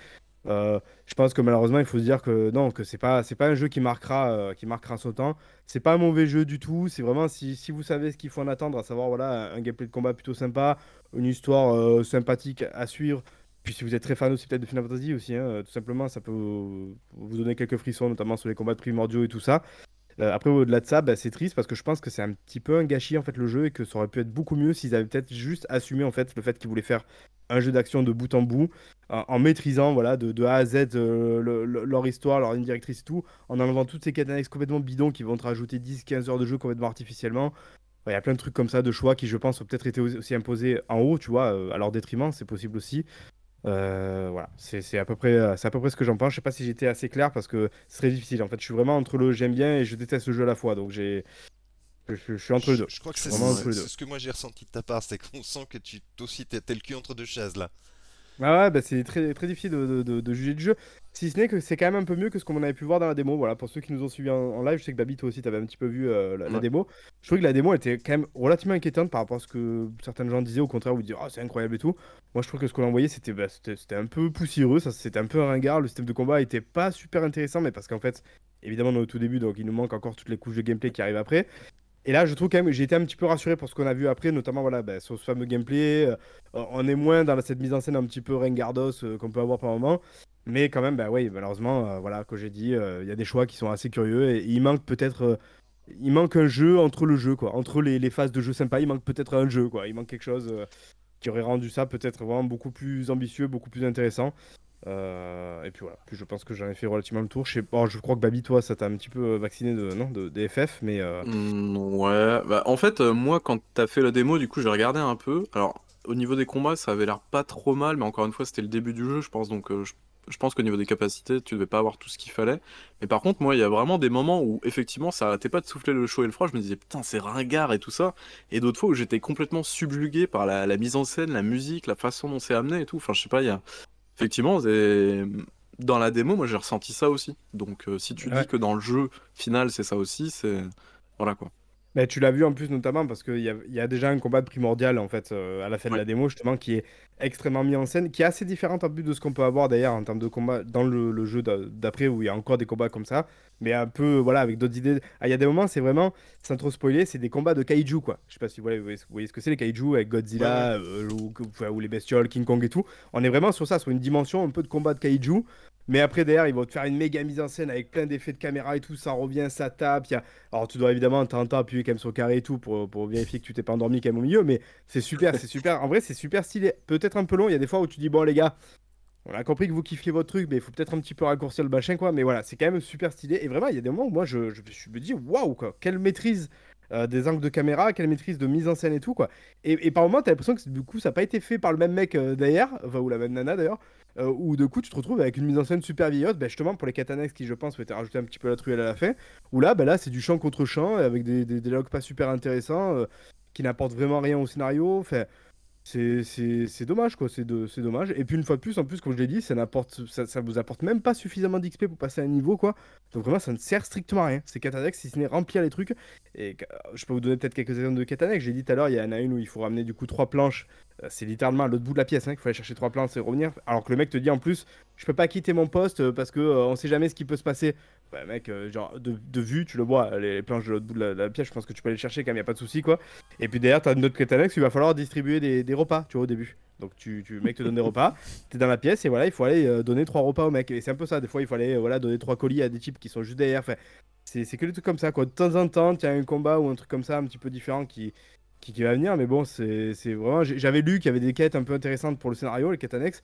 Euh, je pense que malheureusement, il faut se dire que non, que c'est pas, c'est pas un jeu qui marquera, euh, qui marquera son temps. C'est pas un mauvais jeu du tout. C'est vraiment si, si vous savez ce qu'il faut en attendre, à savoir voilà un gameplay de combat plutôt sympa, une histoire euh, sympathique à suivre. Puis si vous êtes très fan aussi peut-être de Final Fantasy aussi, hein, tout simplement, ça peut vous, donner quelques frissons, notamment sur les combats primordiaux et tout ça. Après, au-delà de ça, bah, c'est triste parce que je pense que c'est un petit peu un gâchis en fait le jeu et que ça aurait pu être beaucoup mieux s'ils avaient peut-être juste assumé en fait le fait qu'ils voulaient faire un jeu d'action de bout en bout, en, maîtrisant voilà, de, A à Z euh, leur histoire, leur ligne directrice et tout, en enlevant toutes ces quêtes annexes complètement bidons qui vont te rajouter 10-15 heures de jeu complètement artificiellement. Il y a plein de trucs comme ça, de choix qui, je pense, ont peut-être été aussi imposés en haut, tu vois, euh, à leur détriment, c'est possible aussi. Euh, voilà, c'est à, peu près, c'est à peu près ce que j'en pense. Je sais pas si j'étais assez clair parce que c'est très difficile. En fait, je suis vraiment entre le j'aime bien et je déteste le jeu à la fois. Donc j'ai je, suis entre les deux. Je, crois que c'est ce que moi j'ai ressenti de ta part, c'est qu'on sent que tu aussi t'es le cul entre deux chaises là. Ah ouais, bah c'est très, très difficile de, de, de, juger le jeu. Si ce n'est que c'est quand même un peu mieux que ce qu'on avait pu voir dans la démo. Voilà, pour ceux qui nous ont suivis en, live, je sais que Babi, toi aussi, tu avais un petit peu vu euh, la, démo. Je trouvais que la démo était quand même relativement inquiétante par rapport à ce que certains gens disaient. Au contraire, vous disaient, oh, c'est incroyable et tout. Moi, je trouve que ce qu'on a envoyé, c'était bah, un peu poussiéreux, c'était un peu ringard. Le système de combat était pas super intéressant, mais parce qu'en fait, évidemment, on est au tout début, donc il nous manque encore toutes les couches de gameplay qui arrivent après. Et là, je trouve quand même, j'ai été un petit peu rassuré pour ce qu'on a vu après, notamment voilà, bah, sur ce fameux gameplay. Euh, on est moins dans cette mise en scène un petit peu ringardos euh, qu'on peut avoir par moment. Mais quand même, bah malheureusement, euh, voilà, comme j'ai dit, il y a des choix qui sont assez curieux et, il manque peut-être. il manque un jeu entre le jeu, quoi. Entre les, les, phases de jeu sympa, il manque peut-être un jeu, quoi. Il manque quelque chose qui aurait rendu ça peut-être vraiment beaucoup plus ambitieux, beaucoup plus intéressant. Euh, et puis voilà, puis je pense que j'en ai fait relativement le tour. Je, crois que Babi, toi, ça t'a un petit peu vacciné de, non, de, mais. Euh... Mmh, ouais, bah, en fait, euh, moi, quand t'as fait la démo, du coup, j'ai regardé un peu. Alors, au niveau des combats, ça avait l'air pas trop mal, mais encore une fois, c'était le début du jeu, je pense, donc euh, je, pense qu'au niveau des capacités, tu devais pas avoir tout ce qu'il fallait. Mais par contre, moi, il y a vraiment des moments où, effectivement, ça arrêtait pas de souffler le chaud et le froid. Je me disais, putain, c'est ringard et tout ça. Et d'autres fois où j'étais complètement subjugué par la, la, mise en scène, la musique, la façon dont c'est amené et tout. Enfin, je sais pas, il y a Effectivement, dans la démo, moi j'ai ressenti ça aussi. Donc euh, si tu dis que dans le jeu final c'est ça aussi, c'est voilà quoi. Mais tu l'as vu en plus notamment parce qu'il y, a, y a déjà un combat primordial en fait euh, à la fin de la démo justement qui est extrêmement mis en scène, qui est assez différent en plus de ce qu'on peut avoir d'ailleurs en termes de combat dans le, jeu d'après où il y a encore des combats comme ça, mais un peu voilà avec d'autres idées. Ah, il y a des moments c'est vraiment sans trop spoiler, c'est des combats de kaiju quoi. Je sais pas si vous voyez, vous voyez ce que c'est les kaiju avec Godzilla euh, ou, ou, les bestioles, King Kong et tout. On est vraiment sur ça, sur une dimension un peu de combat de kaiju mais après, derrière, ils vont te faire une méga mise en scène avec plein d'effets de caméra et tout. Ça revient, ça tape. Y a... Alors, tu dois évidemment, temps appuyer quand même sur le carré et tout pour, pour vérifier que tu t'es pas endormi quand même au milieu. Mais c'est super, c'est super. En vrai, c'est super stylé. Peut-être un peu long. Il y a des fois où tu dis, bon, les gars, on a compris que vous kiffiez votre truc, mais il faut peut-être un petit peu raccourcir le machin, quoi. Mais voilà, c'est quand même super stylé. Et vraiment, il y a des moments où moi, je, je, me dis, waouh, quoi. Quelle maîtrise euh, des angles de caméra, quelle maîtrise de mise en scène et tout, quoi. Et, par moments, t'as l'impression que du coup, ça n'a pas été fait par le même mec euh, d'ailleurs, enfin, ou la même nana d'ailleurs. Euh, où de coup tu te retrouves avec une mise en scène super vieillotte, bah, justement pour les catanex qui je pense ont été rajoutés un petit peu la truelle à la fin, où là bah, là c'est du champ contre champ avec des, des dialogues pas super intéressants euh, qui n'apportent vraiment rien au scénario. C'est dommage quoi, c'est dommage. Et puis une fois de plus, en plus comme je l'ai dit, ça, ça, ça vous apporte même pas suffisamment d'XP pour passer à un niveau quoi. Donc vraiment ça ne sert strictement à rien. C'est Katanex si ce n'est remplir les trucs. Et je peux vous donner peut-être quelques exemples de Katanex. J'ai dit tout à l'heure, il y en a une où il faut ramener du coup trois planches c'est littéralement à l'autre bout de la pièce hein, qu'il faut aller chercher trois plantes et revenir. Alors que le mec te dit en plus, je peux pas quitter mon poste euh, parce que euh, on sait jamais ce qui peut se passer. Bah, mec, genre de, vue, tu le vois, les, planches de l'autre bout de la, pièce, je pense que tu peux aller chercher quand même, y a pas de souci quoi. Et puis derrière, t'as notre Catanex, il va falloir distribuer des, repas, tu vois, au début. Donc tu, tu le mec te donne des repas, t'es dans la pièce et voilà, il faut aller donner trois repas au mec. Et c'est un peu ça, des fois il faut aller voilà, donner trois colis à des types qui sont juste derrière. Enfin, c'est que des trucs comme ça quoi. De temps en temps, tu as un combat ou un truc comme ça un petit peu différent qui, qui, va venir, mais bon, c'est vraiment. J'avais lu qu'il y avait des quêtes un peu intéressantes pour le scénario, les quêtes annexes.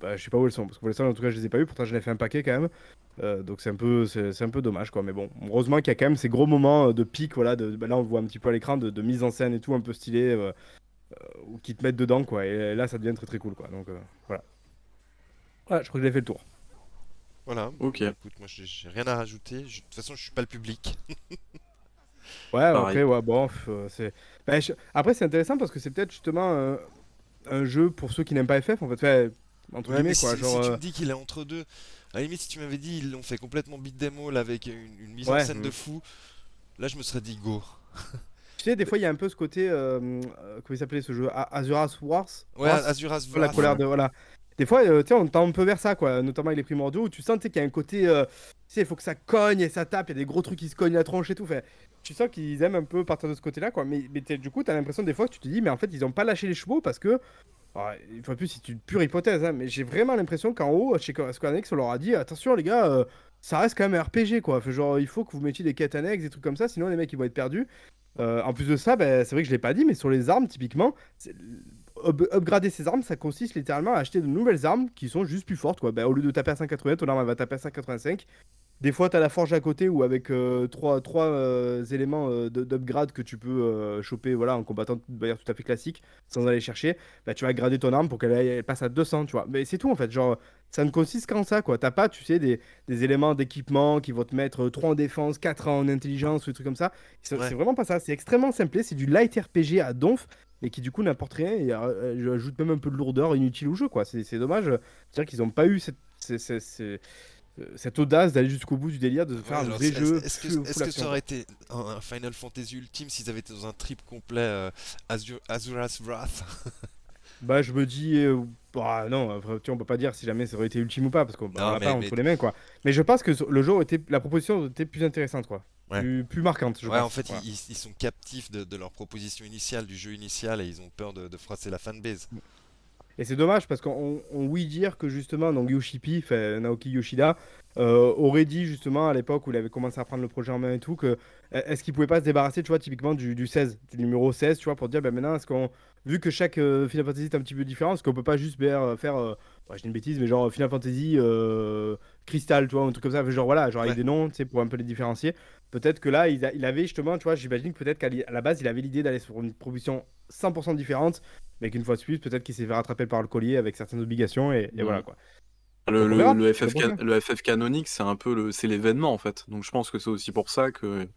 Bah, je sais pas où elles sont, parce que pour l'instant, en tout cas, je les ai pas eu, pourtant, j'en ai fait un paquet quand même. Euh, donc, c'est un, peu, c'est un peu dommage, quoi. Mais bon, heureusement qu'il y a quand même ces gros moments euh, de pic, voilà. De, bah, là, on voit un petit peu à l'écran, de, mise en scène et tout, un peu stylé, euh, ou qui te mettent dedans, quoi. Et là, ça devient très très cool, quoi. Donc, voilà. Voilà, je crois que j'ai fait le tour. Voilà. Ok. Écoute, moi, j'ai rien à rajouter. De toute façon, je suis pas le public. Ouais, après, ouais, bon, euh, c'est. Bah, après, c'est intéressant parce que c'est peut-être justement euh, un jeu pour ceux qui n'aiment pas FF, en fait. entre guillemets, quoi. Si, genre, si tu me euh, dis qu'il est entre deux, à la limite, si tu m'avais dit ils l'ont fait complètement beat demo là, avec une, mise en scène de fou, là, je me serais dit go. Tu sais, des fois, il y a un peu ce côté. comment il s'appelait ce jeu Azuras Wars? Ouais, Azuras Wars. La colère de. Voilà. Des fois, sais, on tend un peu vers ça, quoi. Notamment avec les primordiaux, où tu sens qu'il y a un côté. tu sais, il faut que ça cogne et ça tape, il y a des gros trucs qui se cognent la tronche et tout. Tu sens qu'ils aiment un peu partir de ce côté-là, quoi. Mais, du coup, t'as l'impression des fois que tu te dis, mais en fait, ils ont pas lâché les chevaux parce que. une fois plus, c'est une pure hypothèse, hein, mais j'ai vraiment l'impression qu'en haut, chez Square Enix, on leur a dit attention, les gars, euh, ça reste quand même un RPG, quoi. genre, il faut que vous mettiez des quêtes annexes, des trucs comme ça, sinon les mecs ils vont être perdus. Euh, en plus de ça, ben, c'est vrai que je l'ai pas dit, mais sur les armes, typiquement, upgrader ses armes, ça consiste littéralement à acheter de nouvelles armes qui sont juste plus fortes. Quoi. Ben, au lieu de taper à 580, ton arme elle va taper à 585. Des fois, tu as la forge à côté ou avec euh, trois, trois euh, éléments euh, d'upgrade que tu peux choper voilà, en combattant de manière tout à fait classique sans aller chercher. Bah, tu vas grader ton arme pour qu'elle passe à 200, tu vois. Mais c'est tout en fait. Genre, ça ne consiste qu'en ça, quoi. T'as pas, tu sais, des, des éléments d'équipement qui vont te mettre 3 en défense, 4 en intelligence ou des trucs comme ça. C'est vraiment pas ça. C'est extrêmement simple. C'est du light RPG à donf. Mais qui du coup n'apporte rien et euh, ajoute même un peu de lourdeur inutile au jeu. quoi. C'est dommage. C'est-à-dire qu'ils n'ont pas eu cette, cette audace d'aller jusqu'au bout du délire, de faire un vrai jeu. Est-ce que, ça aurait été un Final Fantasy Ultime s'ils avaient été dans un trip complet euh, Azura's Wrath? Bah, je me dis, euh, bah, non, tu on peut pas dire si jamais ça aurait été ultime ou pas, parce qu'on bah, l'a pas entre les mains, quoi. Mais je pense que le jeu était, la proposition était plus intéressante, quoi. Plus, marquante, je ouais, en fait, ils, sont captifs de, leur proposition initiale, du jeu initial, et ils ont peur de, de froisser la fanbase. Et c'est dommage parce qu'on oui dire que justement donc Yoshipi, Naoki Yoshida, euh, aurait dit justement à l'époque où il avait commencé à prendre le projet en main et tout que est-ce qu'il pouvait pas se débarrasser, tu vois, typiquement du, du 16, du numéro 16, tu vois, pour dire ben maintenant est-ce qu'on vu que chaque euh, Final Fantasy est un petit peu différent, est-ce qu'on peut pas juste faire, euh, je dis une bêtise, mais genre Final Fantasy Crystal, tu vois, un truc comme ça, genre voilà, genre avec des noms, tu sais, pour un peu les différencier. Peut-être que là, il, il, avait justement, tu vois, j'imagine que peut-être qu'à la base, il avait l'idée d'aller sur une proposition 100% différente mais qu'une fois de plus, peut-être qu'il s'est fait rattraper par le collier avec certaines obligations et, voilà quoi. Le, le, FF, le, FF, canonique, c'est un peu le, c'est l'événement en fait. Donc je pense que c'est aussi pour ça que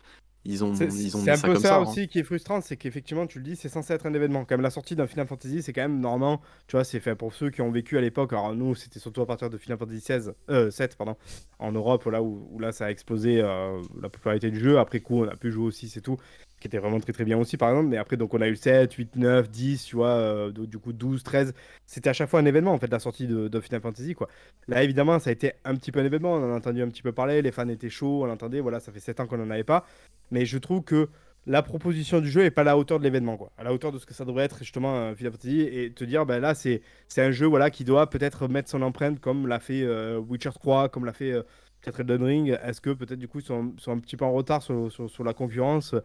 ils ont, ils ont C'est un peu ça, hein. aussi qui est frustrant, c'est qu'effectivement, tu le dis, c'est censé être un événement. Comme la sortie d'un Final Fantasy, c'est quand même normalement, tu vois, c'est fait pour ceux qui ont vécu à l'époque. Alors nous, c'était surtout à partir de Final Fantasy 16, euh, 7, pardon, en Europe, là où, là ça a explosé euh, la popularité du jeu. Après coup, on a pu jouer aussi, c'est tout qui était vraiment très très bien aussi par exemple. Mais après donc on a eu 7 8 9 10 tu vois euh, du coup 12 13 c'était à chaque fois un événement en fait la sortie de, Final Fantasy quoi. Là évidemment ça a été un petit peu un événement. On en a entendu un petit peu parler. Les fans étaient chauds on entendait voilà ça fait 7 ans qu'on n'en avait pas. Mais je trouve que la proposition du jeu est pas à la hauteur de l'événement quoi. À la hauteur de ce que ça devrait être justement Final Fantasy. Et te dire ben là c'est c'est un jeu voilà qui doit peut-être mettre son empreinte comme l'a fait euh, Witcher 3 comme l'a fait euh, peut-être Elden Ring, est-ce que peut-être du coup ils sont, sont, un petit peu en retard sur, sur la concurrence?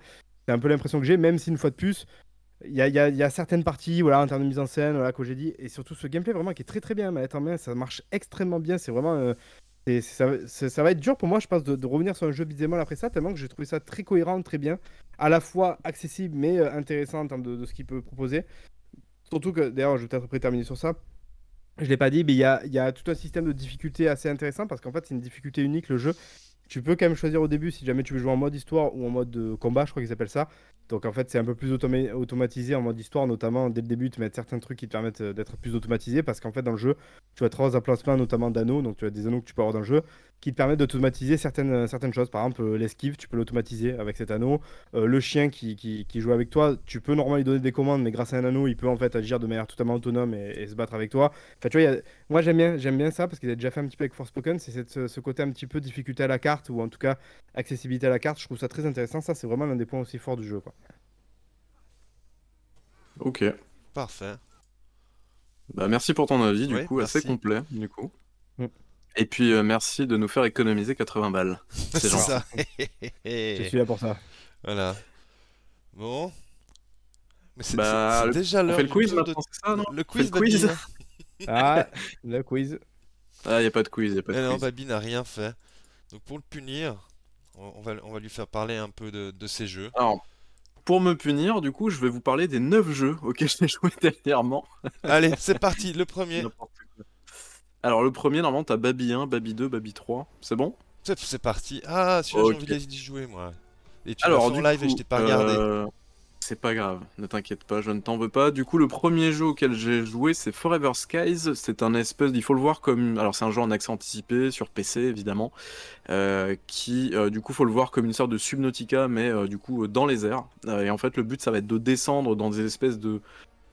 C'est un peu l'impression que j'ai, même si une fois de plus, il y a, certaines parties voilà, en termes de mise en scène voilà, que j'ai dit, et surtout ce gameplay vraiment qui est très très bien, manette en main, ça marche extrêmement bien, c'est vraiment. Euh, ça, va être dur pour moi, je pense, de, revenir sur un jeu beat'em après ça, tellement que j'ai trouvé ça très cohérent, très bien, à la fois accessible mais euh, intéressant en termes de, ce qu'il peut proposer. Surtout que, d'ailleurs, je vais peut-être après terminer sur ça. Je l'ai pas dit, mais il y y a, tout un système de difficulté assez intéressant parce qu'en fait, c'est une difficulté unique le jeu. Tu peux quand même choisir au début si jamais tu veux jouer en mode histoire ou en mode de combat, je crois qu'ils appellent ça. Donc en fait, c'est un peu plus automatisé en mode histoire, notamment dès le début, tu mets certains trucs qui te permettent euh, d'être plus automatisé parce qu'en fait, dans le jeu, tu as trois emplacements, notamment d'anneaux, donc tu as des anneaux que tu peux avoir dans le jeu qui te permettent d'automatiser certaines, euh, certaines choses. Par exemple, euh, l'esquive, tu peux l'automatiser avec cet anneau. le chien qui, qui, qui, joue avec toi, tu peux normalement lui donner des commandes, mais grâce à un anneau, il peut en fait agir de manière totalement autonome et, se battre avec toi. Enfin, tu vois, moi j'aime bien, j'aime bien ça parce qu'il a déjà fait un petit peu avec Forspoken, c'est ce, ce côté un petit peu difficulté à la carte ou en tout cas accessibilité à la carte. Je trouve ça très intéressant. Ça, c'est vraiment l'un des points aussi forts du jeu. Quoi. Ok. Parfait. Bah, merci pour ton avis, du coup, assez complet, du coup. Mm. Et puis, euh, merci de nous faire économiser 80 balles. C'est ça. Je suis là pour ça. Voilà. Bon. Mais c'est bah, déjà l'heure. On fait le quiz maintenant, c'est ça, non Le quiz, le quiz. ah, le quiz. Ah, y a pas de quiz, y a pas de eh quiz. Non, Babi n'a rien fait. Donc, pour le punir, on va, on va lui faire parler un peu de, de ses jeux. Alors, pour me punir, du coup, je vais vous parler des 9 jeux auxquels j'ai joué dernièrement. Allez, c'est parti, le premier. Alors, le premier, normalement, t'as Baby 1, Baby 2, Baby 3. C'est bon? C'est parti. Ah, celui-là, j'ai envie d'y jouer, moi. Et tu Alors, en live et je t'ai pas regardé. Euh, c'est pas grave, ne t'inquiète pas, je ne t'en veux pas. Du coup, le premier jeu auquel j'ai joué, c'est Forever Skies. C'est un espèce, il faut le voir comme, alors c'est un jeu en accès anticipé sur PC évidemment, euh, qui, euh, du coup, faut le voir comme une sorte de Subnautica, mais euh, du coup dans les airs. et en fait, le but, ça va être de descendre dans des espèces de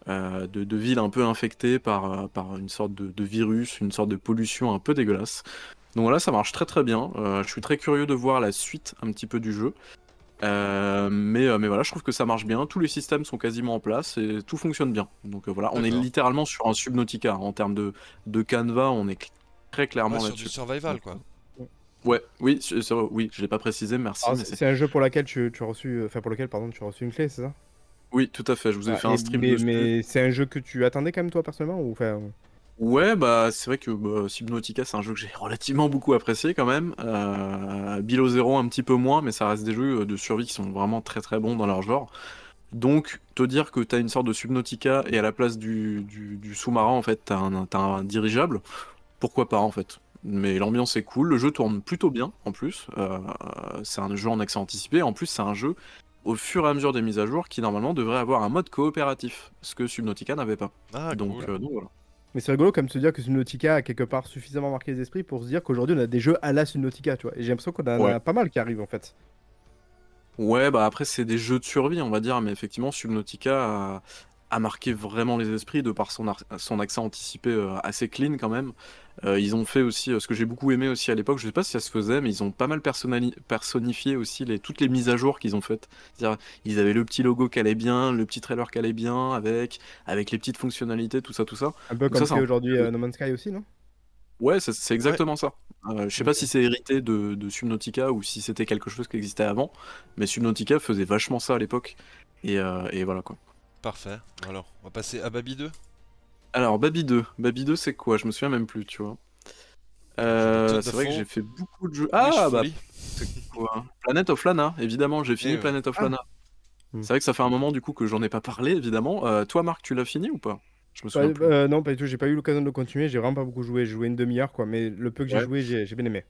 de, villes un peu infectées par, par une sorte de, de, virus, une sorte de pollution un peu dégueulasse. Donc voilà, ça marche très très bien. je suis très curieux de voir la suite un petit peu du jeu. Euh, mais, euh, mais voilà, je trouve que ça marche bien. Tous les systèmes sont quasiment en place et tout fonctionne bien. Donc euh, voilà, on est littéralement sur un Subnautica. En termes de, de canevas, on est très clairement. Sur du survival, quoi. Ouais, oui, oui, je l'ai pas précisé, merci. c'est un jeu pour lequel tu, tu, as reçu, enfin pour lequel pardon, tu as reçu une clé, c'est ça? Oui, tout à fait. Je vous ai ah, fait un stream. Mais, mais c'est un jeu que tu attendais quand même toi personnellement ou enfin Ouais, bah c'est vrai que bah, Subnautica c'est un jeu que j'ai relativement beaucoup apprécié quand même. Euh, Below Zero un petit peu moins, mais ça reste des jeux de survie qui sont vraiment très très bons dans leur genre. Donc te dire que t'as une sorte de Subnautica et à la place du, sous-marin en fait t'as un, un dirigeable, pourquoi pas en fait. Mais l'ambiance est cool, le jeu tourne plutôt bien en plus. Euh, c'est un jeu en accès anticipé, en plus c'est un jeu au fur et à mesure des mises à jour qui normalement devrait avoir un mode coopératif, ce que Subnautica n'avait pas. Ah, donc, cool. euh, donc voilà. Mais c'est rigolo comme se dire que Subnautica a quelque part suffisamment marqué les esprits pour se dire qu'aujourd'hui on a des jeux à la Subnautica, tu vois. Et j'ai l'impression qu'on en Ouais. a pas mal qui arrivent en fait. Ouais, bah après, c'est des jeux de survie, on va dire, mais effectivement, Subnautica a, a marqué vraiment les esprits de par son, son accès anticipé euh, assez clean quand même. Euh, ils ont fait aussi, euh, ce que j'ai beaucoup aimé aussi à l'époque, je sais pas si ça se faisait, mais ils ont pas mal personnifié aussi les, toutes les mises à jour qu'ils ont faites. C'est-à-dire, ils avaient le petit logo qui allait bien, le petit trailer qui allait bien, avec, avec les petites fonctionnalités, tout ça, tout ça. Un peu Donc comme ça, c'est aujourd'hui No Man's Sky aussi, non? Ouais, c'est exactement ça. Euh, je sais pas si c'est hérité de, de Subnautica ou si c'était quelque chose qui existait avant, mais Subnautica faisait vachement ça à l'époque. Et, euh, et voilà quoi. Parfait. Alors, on va passer à Baby 2. Alors, Baby 2. Baby 2, c'est quoi? Je me souviens même plus, tu vois. Euh, c'est vrai que j'ai fait beaucoup de jeux. Ah, bah, c'est quoi? Planet of Lana, évidemment, j'ai fini Eh ouais. Planet of Ah. Lana. Hmm. C'est vrai que ça fait un moment du coup que j'en ai pas parlé, évidemment. Euh, toi, Marc, tu l'as fini ou pas? Je me Pas- souviens plus. euh, Non, pas du tout, j'ai pas eu l'occasion de le continuer, j'ai vraiment pas beaucoup joué, j'ai joué une demi-heure quoi, mais le peu que j'ai joué, j'ai j'ai bien aimé.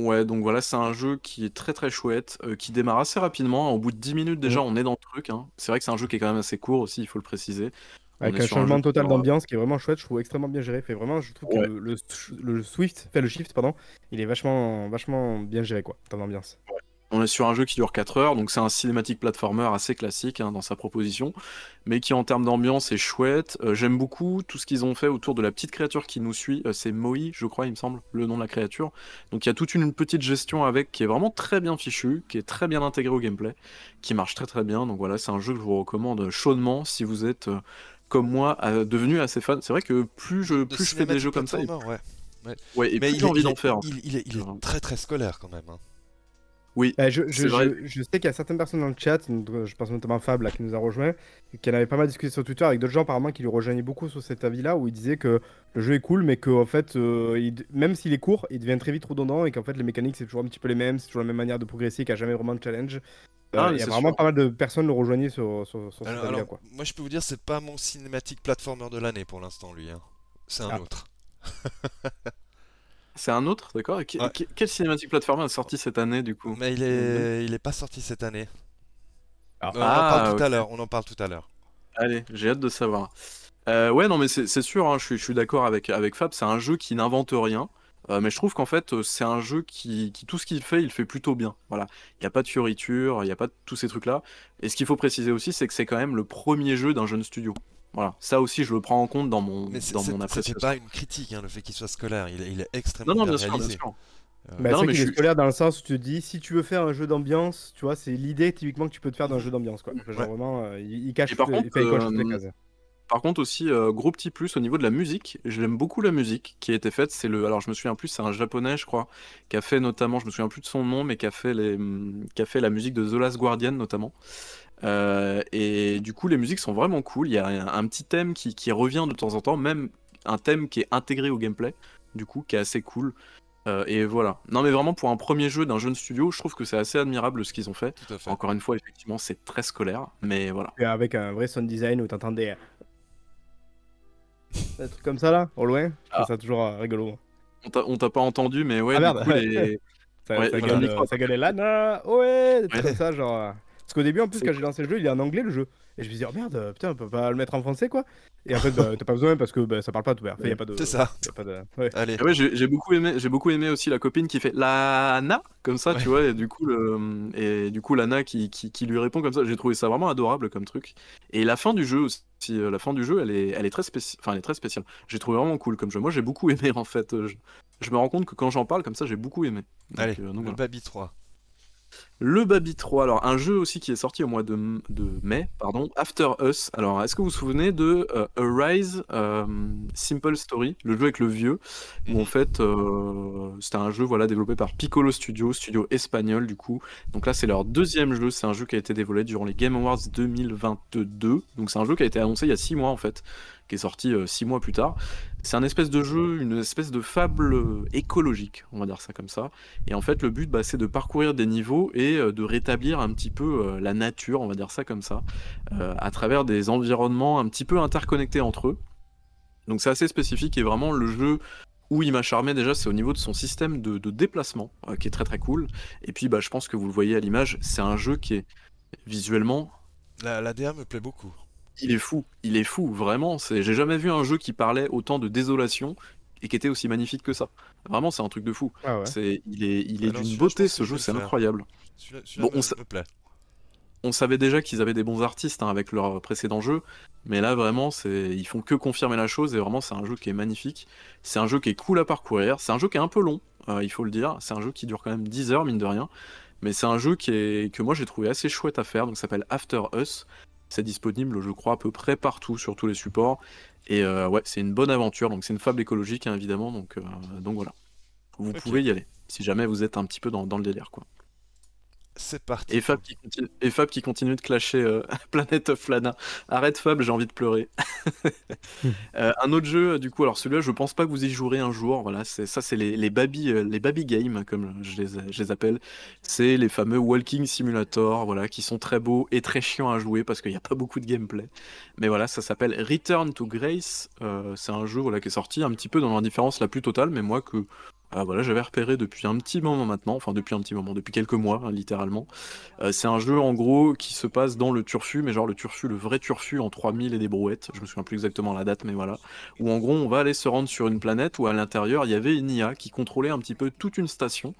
Ouais, donc voilà, c'est un jeu qui est très très chouette, euh, qui démarre assez rapidement. Au bout de 10 minutes, déjà, on est dans le truc. hein. C'est vrai que c'est un jeu qui est quand même assez court aussi, il faut le préciser. On Avec est un sur changement jeu qui total aura- d'ambiance qui est vraiment chouette, je trouve extrêmement bien géré. Fait vraiment, je trouve Ouais. que le, le, le Swift, enfin le Shift, pardon, il est vachement, vachement bien géré quoi, dans l'ambiance. On est sur un jeu qui dure 4 heures, donc c'est un cinématique platformer assez classique hein, dans sa proposition, mais qui en termes d'ambiance est chouette. Euh, J'aime beaucoup tout ce qu'ils ont fait autour de la petite créature qui nous suit. Euh, c'est Moi, je crois, il me semble, le nom de la créature. Donc il y a toute une petite gestion avec qui est vraiment très bien fichue, qui est très bien intégrée au gameplay, qui marche très très bien. Donc voilà, c'est un jeu que je vous recommande chaudement si vous êtes euh, comme moi devenu assez fan. C'est vrai que plus je, De plus je fais des jeux comme ça, et, ouais. ouais, et Mais plus il j'ai envie d'en faire. il, il est, il est très très scolaire quand même. hein. Oui, Bah, je, je, C'est vrai. je, je sais qu'il y a certaines personnes dans le chat, je pense notamment à Fab là, qui nous a rejoint, et qui en avait pas mal discuté sur Twitter avec d'autres gens apparemment qui lui rejoignaient beaucoup sur cet avis-là, où il disait que le jeu est cool, mais que en fait, euh, il- même s'il est court, il devient très vite redondant et qu'en fait les mécaniques c'est toujours un petit peu les mêmes, c'est toujours la même manière de progresser, qu'il n'y a jamais vraiment de challenge. Euh, Ah, il y a vraiment sûr. pas mal de personnes le rejoignaient sur, sur, sur cet Alors, avis-là quoi. moi je peux vous dire, c'est pas mon cinématique platformer de l'année pour l'instant, lui. hein. C'est un Ah. autre. c'est un autre, d'accord Ouais. Quelle cinématique platformer a sorti cette année du coup Mais il est, il est pas sorti cette année. Euh, on en Ah, parle tout à l'heure. On en parle tout à l'heure. Allez, j'ai hâte de savoir. Euh, ouais, non, mais c'est sûr, hein, je suis, je suis d'accord avec, avec Fab, c'est un jeu qui n'invente rien, euh, mais je trouve qu'en fait, euh, c'est un jeu qui, qui tout ce qu'il fait, il fait plutôt bien. Voilà, il n'y a pas de fioriture, il n'y a pas de tous ces trucs-là. Et ce qu'il faut préciser aussi, c'est que c'est quand même le premier jeu d'un jeune studio. Voilà, ça aussi, je le prends en compte dans mon, Mais c'est dans mon c'était appréciation. pas une critique, hein, le fait qu'il soit scolaire. Il, est- il est extrêmement Non, non, bien, bien sûr, bien réalisé. sûr. Euh, Bah, non, mais je est suis- scolaire dans le sens où tu te dis si tu veux faire un jeu d'ambiance, tu vois, c'est l'idée typiquement que tu peux te faire d'un jeu d'ambiance quoi. Genre Ouais. vraiment, euh, il, il cache Et par les- contre, il toutes les euh, cases. Par contre aussi, euh, gros petit plus au niveau de la musique, j'aime beaucoup la musique qui a été faite. C'est le, alors je me souviens plus, c'est un japonais, je crois, qui a fait notamment, je me souviens plus de son nom, mais qui a fait les, qui a fait la musique de The Last Guardian notamment. Euh, et du coup, les musiques sont vraiment cool. Il y a un, un petit thème qui, qui revient de temps en temps, même un thème qui est intégré au gameplay, du coup, qui est assez cool. Euh, et voilà. Non, mais vraiment pour un premier jeu d'un jeune studio, je trouve que c'est assez admirable ce qu'ils ont fait. Tout à fait. Encore une fois, effectivement, c'est très scolaire, mais voilà. Et avec un vrai sound design où t'entendais des trucs comme ça là, au loin, Ah. ça toujours euh, rigolo. On t'a pas entendu, mais ouais, Ah, merde. coup, les, Ça, Ouais, ça voilà. gueule, euh, ça Lana, ouais, des trucs Ouais. comme ça, genre. euh, Parce qu'au début, en plus, quand j'ai lancé le jeu, il est en anglais le jeu. Et je me suis dit, oh merde, euh, putain, on peut pas le mettre en français quoi. Et en fait, bah, t'as pas besoin parce que bah, ça parle pas tout. Enfin, y a pas de. C'est ça. y a pas de... ouais. Allez. Ouais, j'ai j'ai beaucoup aimé, j'ai beaucoup aimé aussi la copine qui fait Lana comme ça, Ouais. tu vois, et du coup le, et du coup Lana qui, qui, qui lui répond comme ça. J'ai trouvé ça vraiment adorable comme truc. Et la fin du jeu aussi, euh, la fin du jeu, elle est, elle est très spéciale. Enfin, elle est très spéciale. J'ai trouvé vraiment cool comme jeu. Moi, j'ai beaucoup aimé en fait. Euh, Je, je me rends compte que quand j'en parle comme ça, j'ai beaucoup aimé. Donc, Allez, euh, donc le voilà. Baby 3. Le Baby 3, alors un jeu aussi qui est sorti au mois de, de mai, pardon, After Us. Alors, est-ce que vous vous souvenez de euh, Arise euh, Simple Story, le jeu avec le vieux, où en fait euh, c'était un jeu voilà développé par Piccolo Studio, studio espagnol du coup. Donc là, c'est leur deuxième jeu. C'est un jeu qui a été dévoilé durant les Game Awards 2022. Donc c'est un jeu qui a été annoncé il y a six mois en fait, qui est sorti euh, six mois plus tard. C'est un espèce de jeu, une espèce de fable écologique, on va dire ça comme ça. Et en fait, le but, bah, c'est de parcourir des niveaux et euh, de rétablir un petit peu euh, la nature, on va dire ça comme ça, euh, à travers des environnements un petit peu interconnectés entre eux. Donc c'est assez spécifique et vraiment le jeu où il m'a charmé déjà, c'est au niveau de son système de, de déplacement, euh, qui est très très cool. Et puis, bah, je pense que vous le voyez à l'image, c'est un jeu qui est visuellement, La, la DA me plaît beaucoup. il est fou. Il est fou, vraiment. C'est, j'ai jamais vu un jeu qui parlait autant de désolation et qui était aussi magnifique que ça. Vraiment, c'est un truc de fou. Ah ouais. C'est, il est, il Ah est non, d'une beauté ce jeu, c'est incroyable. Celui-là, celui-là Bon, on me, sa- me plaît. On savait déjà qu'ils avaient des bons artistes hein, avec leur précédent jeu, mais là vraiment, c'est, ils font que confirmer la chose et vraiment, c'est un jeu qui est magnifique. C'est un jeu qui est cool à parcourir. C'est un jeu qui est un peu long, euh, il faut le dire. C'est un jeu qui dure quand même 10 heures, mine de rien. Mais c'est un jeu qui est, que moi j'ai trouvé assez chouette à faire. Donc, ça s'appelle After Us. C'est disponible, je crois, à peu près partout sur tous les supports. Et euh, ouais, c'est une bonne aventure. Donc, c'est une fable écologique, hein, évidemment. Donc, euh, donc voilà. Vous pouvez y aller si jamais vous êtes un petit peu dans, dans le délire, quoi. C'est parti. Et Fab qui continue, et Fab qui continue de clasher euh, Planet of Lana. Arrête Fab, j'ai envie de pleurer. Euh, un autre jeu, du coup, alors celui-là, je pense pas que vous y jouerez un jour. Voilà, c'est ça, c'est les, les baby, euh, les baby games comme je les, je les appelle. C'est les fameux walking simulator, voilà, qui sont très beaux et très chiants à jouer parce qu'il n'y a pas beaucoup de gameplay. Mais voilà, ça s'appelle Return to Grace. Euh, c'est un jeu voilà qui est sorti un petit peu dans l'indifférence la plus totale, mais moi que voilà, j'avais repéré depuis un petit moment maintenant, enfin depuis un petit moment, depuis quelques mois hein, littéralement. Euh, c'est un jeu en gros qui se passe dans le turfu, mais genre le turfu, le vrai turfu en 3000 et des brouettes, je me souviens plus exactement la date, mais voilà. Où en gros on va aller se rendre sur une planète où à l'intérieur il y avait une IA qui contrôlait un petit peu toute une station.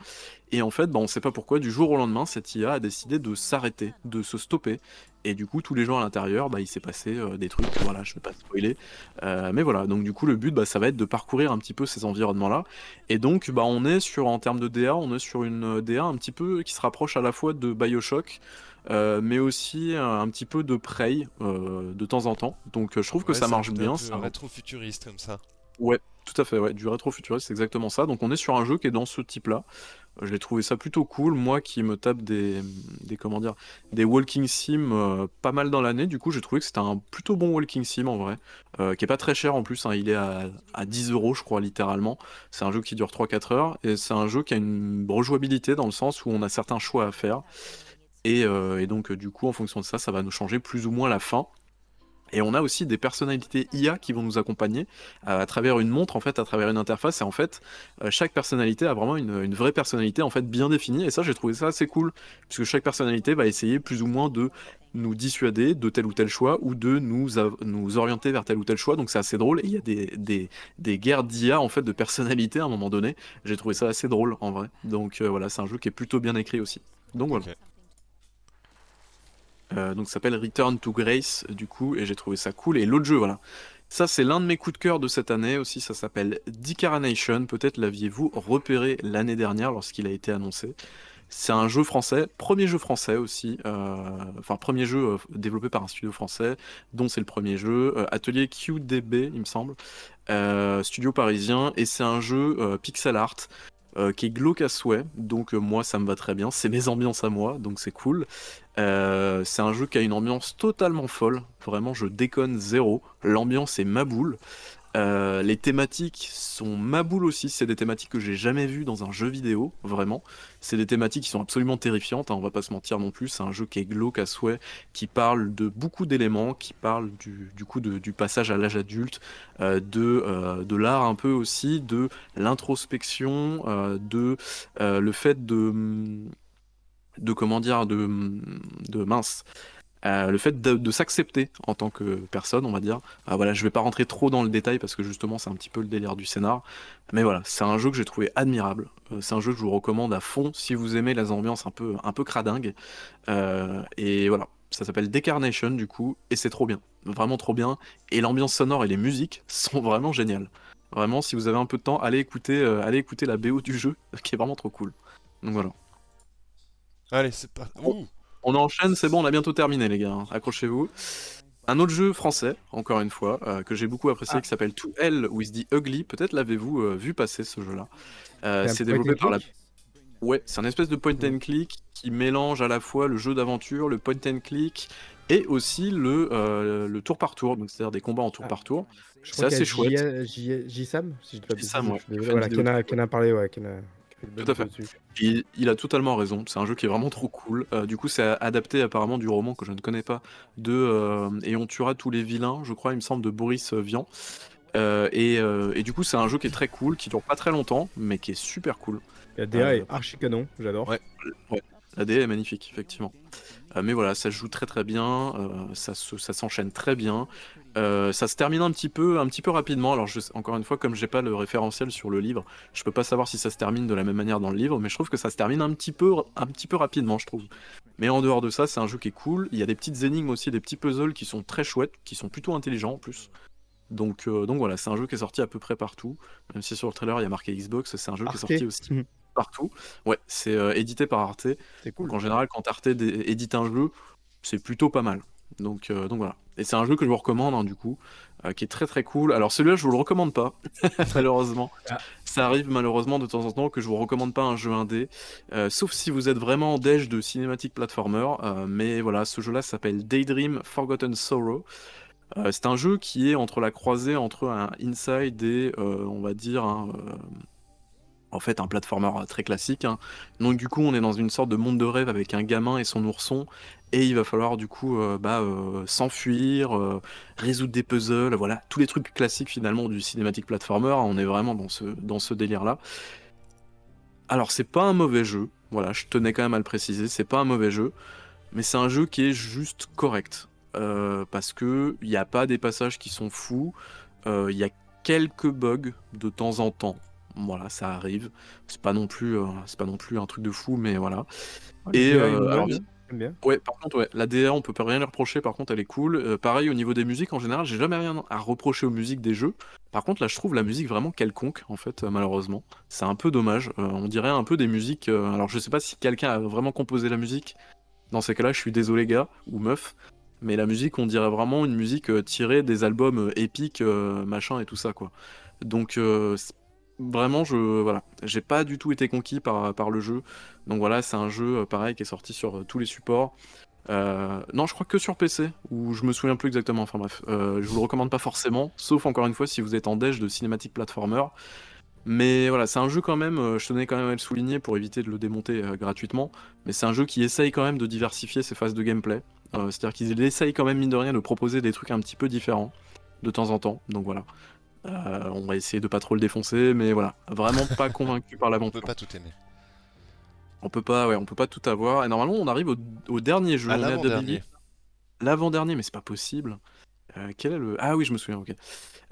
Et en fait, bah, on sait pas pourquoi, du jour au lendemain, cette IA a décidé de s'arrêter, de se stopper. Et du coup, tous les gens à l'intérieur, bah, il s'est passé euh, des trucs, voilà, je vais pas spoiler. Euh, mais voilà, donc du coup, le but, bah, ça va être de parcourir un petit peu ces environnements-là. Et donc, bah, on est sur, en termes de DA, on est sur une euh, DA un petit peu qui se rapproche à la fois de Bioshock, euh, mais aussi un petit peu de Prey de temps en temps. Donc, je trouve que ça marche bien. c'est un- rétro-futuriste comme ça. Ouais, tout à fait, ouais, du rétro-futuriste, c'est exactement ça. Donc on est sur un jeu qui est dans ce type-là. Euh, J'ai trouvé ça plutôt cool, moi qui me tape des, des comment dire, des walking sim euh, pas mal dans l'année. Du coup, j'ai trouvé que c'était un plutôt bon walking sim en vrai, euh, qui est pas très cher en plus. hein. il est à, à 10 euros, je crois littéralement. C'est un jeu qui dure 3-4 heures et c'est un jeu qui a une rejouabilité dans le sens où on a certains choix à faire. Et, donc, du coup, en fonction de ça, ça va nous changer plus ou moins la fin. Et on a aussi des personnalités IA qui vont nous accompagner à travers une montre, en fait, à travers une interface. Et en fait, euh, chaque personnalité a vraiment une, vraie personnalité, en fait, bien définie. Et ça, j'ai trouvé ça assez cool, puisque chaque personnalité va essayer plus ou moins de nous dissuader de tel ou tel choix ou de nous, nous orienter vers tel ou tel choix. Donc c'est assez drôle. Il y a des, des, des guerres d'IA, en fait, de personnalités à un moment donné. J'ai trouvé ça assez drôle, en vrai. Donc euh, voilà, c'est un jeu qui est plutôt bien écrit aussi. Donc voilà. Euh, donc ça s'appelle Return to Grace du coup et j'ai trouvé ça cool. Et l'autre jeu voilà. Ça c'est l'un de mes coups de cœur de cette année aussi. Ça s'appelle Decarnation peut-être l'aviez-vous repéré l'année dernière lorsqu'il a été annoncé. C'est un jeu français premier jeu français aussi euh, enfin premier jeu euh, développé par un studio français dont c'est le premier jeu euh, Atelier QDB il me semble euh, studio parisien. Et c'est un jeu euh, pixel art euh, qui est glauque à souhait, donc euh, moi ça me va très bien, c'est mes ambiances à moi, donc c'est cool. Euh, c'est un jeu qui a une ambiance totalement folle, vraiment je déconne zéro, l'ambiance est ma boule. Euh, les thématiques sont ma boule aussi, c'est des thématiques que j'ai jamais vues dans un jeu vidéo, vraiment. C'est des thématiques qui sont absolument terrifiantes, hein, on va pas se mentir non plus, c'est un jeu qui est glauque à souhait, qui parle de beaucoup d'éléments, qui parle du, du coup de- du passage à l'âge adulte, euh, de, euh, de l'art un peu aussi, de l'introspection, de le fait de de comment dire de, de mince le fait de, s'accepter en tant que personne on va dire. Euh, voilà je vais pas rentrer trop dans le détail parce que justement c'est un petit peu le délire du scénar. Mais voilà c'est un jeu que j'ai trouvé admirable. Euh, c'est un jeu que je vous recommande à fond si vous aimez les ambiances un peu un peu cradingue Euh, et voilà ça s'appelle Decarnation du coup et c'est trop bien. Vraiment trop bien. Et l'ambiance sonore et les musiques sont vraiment géniales. Vraiment si vous avez un peu de temps allez écouter euh, allez écouter la BO du jeu qui est vraiment trop cool. Donc voilà. Allez, c'est parti. Oh. On enchaîne, c'est bon, on a bientôt terminé, les gars. hein. Accrochez-vous. Un autre jeu français, encore une fois, euh, que j'ai beaucoup apprécié, Ah. qui s'appelle To Hell with the Ugly. Peut-être l'avez-vous euh, vu passer ce jeu-là. Euh, C'est développé par la. Ouais, c'est un espèce de point and click qui mélange à la fois le jeu d'aventure, le point and click et aussi le, le tour par tour, donc c'est-à-dire des combats en tour Ah. par tour. C'est assez chouette. J-Sam, si je dis pas J-Sam, ouais, voilà, qui en a, vidéo qui en a parlé, ouais, qui en a, Tout à fait. Il, il a totalement raison. C'est un jeu qui est vraiment trop cool. Euh, du coup, c'est adapté apparemment du roman que je ne connais pas de euh, Et on tuera tous les vilains, je crois, il me semble, de Boris euh, Vian. Euh, et, euh, et du coup, c'est un jeu qui est très cool, qui dure pas très longtemps, mais qui est super cool. La DA Euh, est archi canon, j'adore. Ouais. La DA est magnifique, effectivement. Euh, mais voilà, ça se joue très très bien, euh, ça, ça s'enchaîne très bien. Euh, ça se termine un petit peu, un petit peu rapidement. Alors, je, encore une fois, comme j'ai pas le référentiel sur le livre, je peux pas savoir si ça se termine de la même manière dans le livre, mais je trouve que ça se termine un petit peu, un petit peu rapidement, je trouve. Mais en dehors de ça, c'est un jeu qui est cool. Il y a des petites énigmes aussi, des petits puzzles qui sont très chouettes, qui sont plutôt intelligents en plus. Donc, donc voilà, c'est un jeu qui est sorti à peu près partout. Même si sur le trailer il y a marqué Xbox, c'est un jeu qui est sorti aussi. Partout. Ouais, c'est euh, édité par Arte. C'est cool. en général, quand Arte édite un jeu, c'est plutôt pas mal. Donc, euh, donc voilà. Et c'est un jeu que je vous recommande, hein, du coup, euh, qui est très très cool. Alors celui-là, je vous le recommande pas, malheureusement. Ah. Ça arrive malheureusement de temps en temps que je vous recommande pas un jeu indé, sauf si vous êtes vraiment en déj de cinématique platformer. mais voilà, ce jeu-là s'appelle Daydream Forgotten Sorrow. c'est un jeu qui est entre la croisée entre un Inside et, on va dire, un en fait un platformer euh, très classique. Hein. Donc du coup on est dans une sorte de monde de rêve avec un gamin et son ourson et il va falloir du coup euh, bah, euh, s'enfuir, résoudre des puzzles, voilà, tous les trucs classiques finalement du cinématique platformer, on est vraiment dans ce, dans ce délire là. Alors c'est pas un mauvais jeu, voilà, je tenais quand même à le préciser, c'est pas un mauvais jeu, mais c'est un jeu qui est juste correct. parce que il n'y a pas des passages qui sont fous, il y a quelques bugs de temps en temps, voilà, ça arrive. C'est pas non plus, euh, c'est pas non plus un truc de fou, mais voilà. Ah, Et euh, bien. ouais, par contre, ouais, la DA, on peut pas rien lui reprocher. Par contre, elle est cool. Euh, pareil au niveau des musiques, en général, j'ai jamais rien à reprocher aux musiques des jeux. Par contre, là, je trouve la musique vraiment quelconque, en fait, malheureusement. C'est un peu dommage. on dirait un peu des musiques. alors, je sais pas si quelqu'un a vraiment composé la musique. Dans ces cas-là, je suis désolé, gars ou meuf. Mais la musique, on dirait vraiment une musique tirée des albums épiques, machin et tout ça, quoi. Donc, vraiment, je voilà, j'ai pas du tout été conquis par, le jeu. Donc voilà, c'est un jeu euh, pareil qui est sorti sur euh, tous les supports. Euh, non, je crois que sur PC, où je me souviens plus exactement. Enfin bref, je vous le recommande pas forcément, sauf encore une fois si vous êtes en déj de cinématique platformer. Mais voilà, c'est un jeu quand même, je tenais quand même à le souligner pour éviter de le démonter gratuitement. Mais c'est un jeu qui essaye quand même de diversifier ses phases de gameplay. C'est-à-dire qu'il essaye quand même, mine de rien, de proposer des trucs un petit peu différents de temps en temps. Donc voilà. Euh, on va essayer de pas trop le défoncer, mais voilà, vraiment pas convaincu par l'aventure. On peut pas tout aimer. On peut pas, ouais, on peut pas tout avoir. Et normalement, on arrive au, dernier jeu. l'avant-dernier. L'avant-dernier, mais c'est pas possible. Euh, quel est le Ah oui, je me souviens. Ok.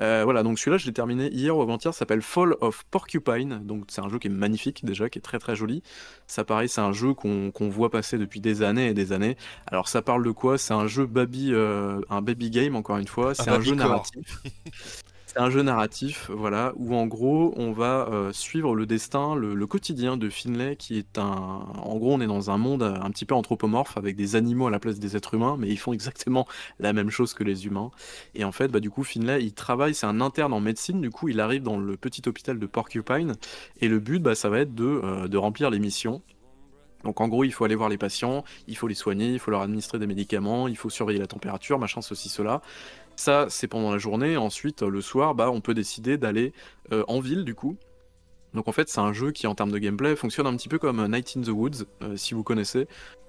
Euh, voilà, donc celui-là, je l'ai terminé hier ou avant-hier. S'appelle Fall of Porcupine. Donc c'est un jeu qui est magnifique déjà, qui est très très joli. Ça, pareil, c'est un jeu qu'on voit passer depuis des années et des années. Alors ça parle de quoi? C'est un jeu baby, un baby game encore une fois. C'est un jeu narratif. C'est un jeu narratif, voilà, où en gros on va euh, suivre le destin, le, quotidien de Finlay, qui est un. En gros, on est dans un monde euh, un petit peu anthropomorphe avec des animaux à la place des êtres humains, mais ils font exactement la même chose que les humains. Et en fait, bah, du coup, Finlay, il travaille, c'est un interne en médecine, du coup, il arrive dans le petit hôpital de Porcupine, et le but, bah, ça va être de, euh, de remplir les missions. Donc en gros, il faut aller voir les patients, il faut les soigner, il faut leur administrer des médicaments, il faut surveiller la température, machin, ceci, cela. Ça, c'est pendant la journée. Ensuite, le soir, bah, on peut décider d'aller euh, en ville, du coup. Donc en fait, c'est un jeu qui, en termes de gameplay, fonctionne un petit peu comme Night in the Woods, euh, si vous connaissez.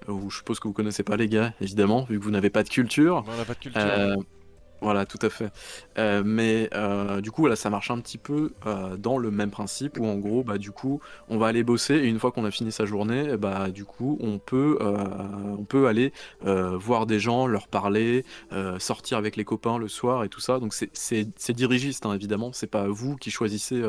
Euh, ou je suppose que vous connaissez pas, les gars, évidemment, vu que vous n'avez pas de culture. On n'a pas de culture. Voilà, tout à fait. Euh, mais euh, du coup, là, ça marche un petit peu euh, dans le même principe où en gros, bah, du coup, on va aller bosser et une fois qu'on a fini sa journée, bah, du coup, on peut, on peut aller voir des gens, leur parler, sortir avec les copains le soir et tout ça. Donc c'est dirigiste, hein, évidemment. C'est pas vous qui choisissez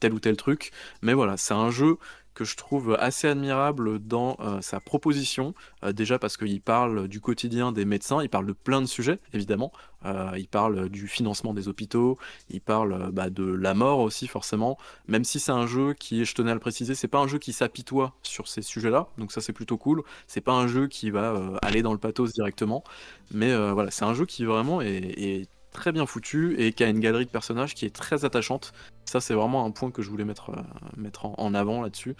tel ou tel truc. Mais voilà, c'est un jeu que je trouve assez admirable dans euh, sa proposition. Euh, déjà parce qu'il parle du quotidien des médecins, il parle de plein de sujets, évidemment. Euh, il parle du financement des hôpitaux, il parle bah, de la mort aussi, forcément. Même si c'est un jeu qui, je tenais à le préciser, c'est pas un jeu qui s'apitoie sur ces sujets-là, donc ça c'est plutôt cool. C'est pas un jeu qui va aller dans le pathos directement, mais voilà, c'est un jeu qui vraiment est très bien foutu et qui a une galerie de personnages qui est très attachante. Ça, c'est vraiment un point que je voulais mettre, euh, en, avant là-dessus.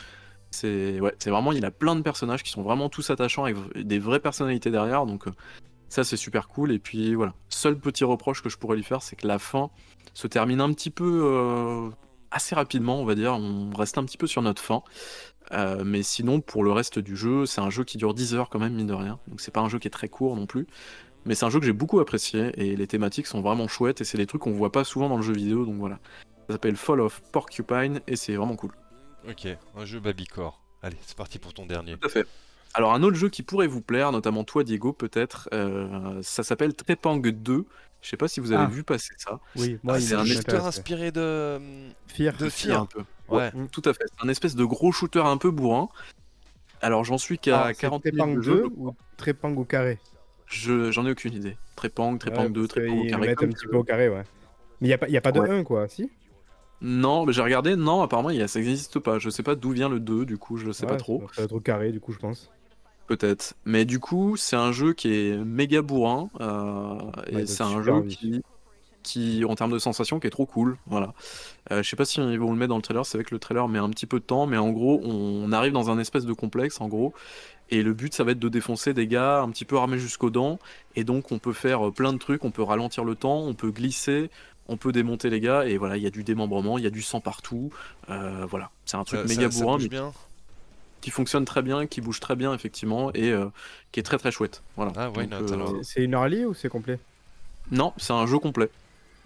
C'est vraiment, il a plein de personnages qui sont vraiment tous attachants avec des vraies personnalités derrière, donc euh, ça c'est super cool. Et puis voilà, seul petit reproche que je pourrais lui faire, c'est que la fin se termine un petit peu euh, assez rapidement, on va dire. On reste un petit peu sur notre fin. mais sinon, pour le reste du jeu, c'est un jeu qui dure 10 heures quand même, mine de rien. Donc c'est pas un jeu qui est très court non plus. Mais c'est un jeu que j'ai beaucoup apprécié et les thématiques sont vraiment chouettes et c'est des trucs qu'on voit pas souvent dans le jeu vidéo donc voilà. Ça s'appelle Fall of Porcupine et c'est vraiment cool. Ok, un jeu Babycore. Allez, c'est parti pour ton dernier. Tout à fait. Alors un autre jeu qui pourrait vous plaire, notamment toi Diego peut-être, euh, ça s'appelle Trepang 2. Je sais pas si vous avez Ah. vu passer ça. Oui, moi, Ah, c'est un shooter inspiré de. Fear. de Fear. un peu. Ouais. Tout à fait. C'est un espèce de gros shooter un peu bourrin. Alors j'en suis qu'à Ah, c'est 40 Trepang minutes de jeu. 2 ou Trepang au carré Je j'en ai aucune idée. Trepang Ouais, 2, parce Trepang au carré. mettent un petit peu au carré, ouais. Mais il n'y a, pas- y a pas de Ouais. 1, quoi, si? Non, mais j'ai regardé, non, apparemment il y a- ça n'existe pas. Je sais pas d'où vient le 2, du coup, je sais pas trop. Ça va être au carré, du coup, je pense. Peut-être. Mais du coup, c'est un jeu qui est méga bourrin. euh, et c'est un jeu envie. qui, qui, en termes de sensations, qui est trop cool. Voilà. Euh, je sais pas si ils vont le mettre dans le trailer. C'est vrai que le trailer met un petit peu de temps. Mais en gros, on arrive dans un espèce de complexe, en gros. Et le but, ça va être de défoncer des gars un petit peu armés jusqu'aux dents. Et donc, on peut faire euh, plein de trucs. On peut ralentir le temps. On peut glisser. On peut démonter les gars. Et voilà, il y a du démembrement. Il y a du sang partout. Euh, voilà. C'est un truc Ça, méga ça- ça bourrin. bouge mais bien. qui fonctionne très bien, qui bouge très bien effectivement et euh, qui est très très chouette. Voilà. Ah, euh. C'est- C'est une early ou c'est complet? Non, c'est un jeu complet.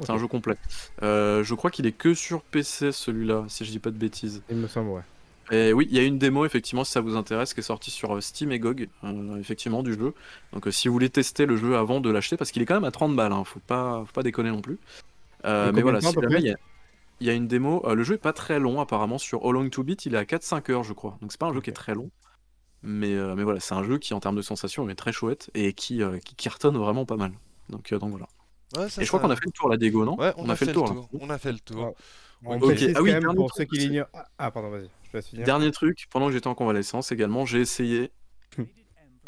C'est un jeu complet. Euh, je crois qu'il est que sur PC celui-là, si je dis pas de bêtises. Il me semble, ouais. Et oui, il y a une démo effectivement si ça vous intéresse qui est sortie sur euh, Steam et GOG euh, effectivement du jeu. Donc euh, si vous voulez tester le jeu avant de l'acheter parce qu'il est quand même à 30 balles, hein, faut pas faut pas déconner non plus. Euh, mais voilà, si il y a, il y a une démo, le jeu est pas très long apparemment sur How Long to Beat, il est à 4-5 heures je crois. Donc c'est pas un jeu qui est très long. Mais, mais voilà, c'est un jeu qui en termes de sensations est très chouette et qui, qui cartonne vraiment pas mal. Donc, donc voilà. Ouais, ça, Et je crois qu'on a fait le tour là, Diego, non Ouais, on, a, fait, le tour. On a fait le tour. Ouais. On Ah oui, pour truc, ceux qui l'ignorent. Ah, pardon, vas-y. Dernier truc, pendant que j'étais en convalescence également, j'ai essayé.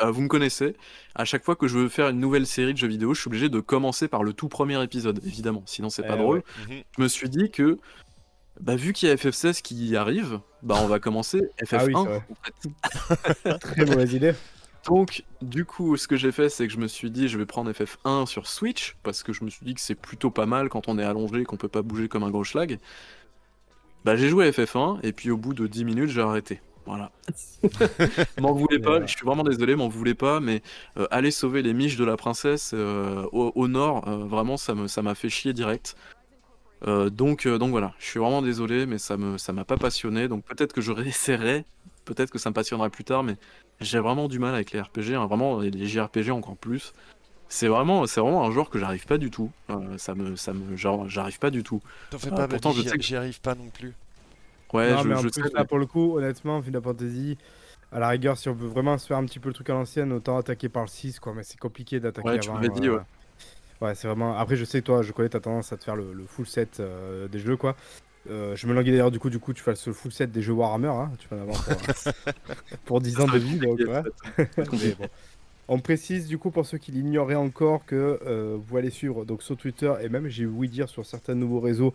Euh, vous me connaissez, à chaque fois que je veux faire une nouvelle série de jeux vidéo, je suis obligé de commencer par le tout premier épisode, évidemment, sinon c'est pas Eh drôle. Mhm. Je me suis dit que, bah, vu qu'il y a FF16 qui arrive, bah, on va commencer FF1. Ah oui, c'est vrai. en fait. Très mauvaise idée. Donc, du coup, ce que j'ai fait, c'est que je me suis dit, je vais prendre FF1 sur Switch, parce que je me suis dit que c'est plutôt pas mal quand on est allongé et qu'on peut pas bouger comme un gros schlag. Bah, j'ai joué à FF1, et puis au bout de 10 minutes, j'ai arrêté. Voilà. m'en voulez pas, je suis vraiment désolé, m'en voulez pas, mais euh, aller sauver les miches de la princesse euh, au, au nord, euh, vraiment, ça me, ça m'a fait chier direct. Donc, donc voilà, je suis vraiment désolé, mais ça me, ça m'a pas passionné. Donc peut-être que je réessayerai, peut-être que ça me passionnera plus tard, mais j'ai vraiment du mal avec les RPG, hein, vraiment les JRPG encore plus. C'est vraiment, c'est vraiment un genre que j'arrive pas du tout. Euh, ça me, ça me, genre, j'arrive pas du tout. T'en fais Ah, pourtant, je j'y- sais que- j'y arrive pas non plus. Ouais, non, je, mais en je plus, sais. là, pour le coup, honnêtement, Final Fantasy, à la rigueur, si on veut vraiment se faire un petit peu le truc à l'ancienne, autant attaquer par le 6, quoi. Mais c'est compliqué d'attaquer Ouais, tu avant. m'avais dit, euh, ouais. Ouais, c'est vraiment. Après, je sais que toi, je connais ta tendance à te faire le, le full set euh, des jeux, quoi. Euh, je me languis d'ailleurs, du coup, du coup, tu fasses le full set des jeux Warhammer, hein. Tu vas en avoir pour, pour 10 ans de vie, donc, ouais. Bon. On précise du coup pour ceux qui l'ignoraient encore que euh, vous allez suivre donc sur Twitter et même j'ai ouï dire sur certains nouveaux réseaux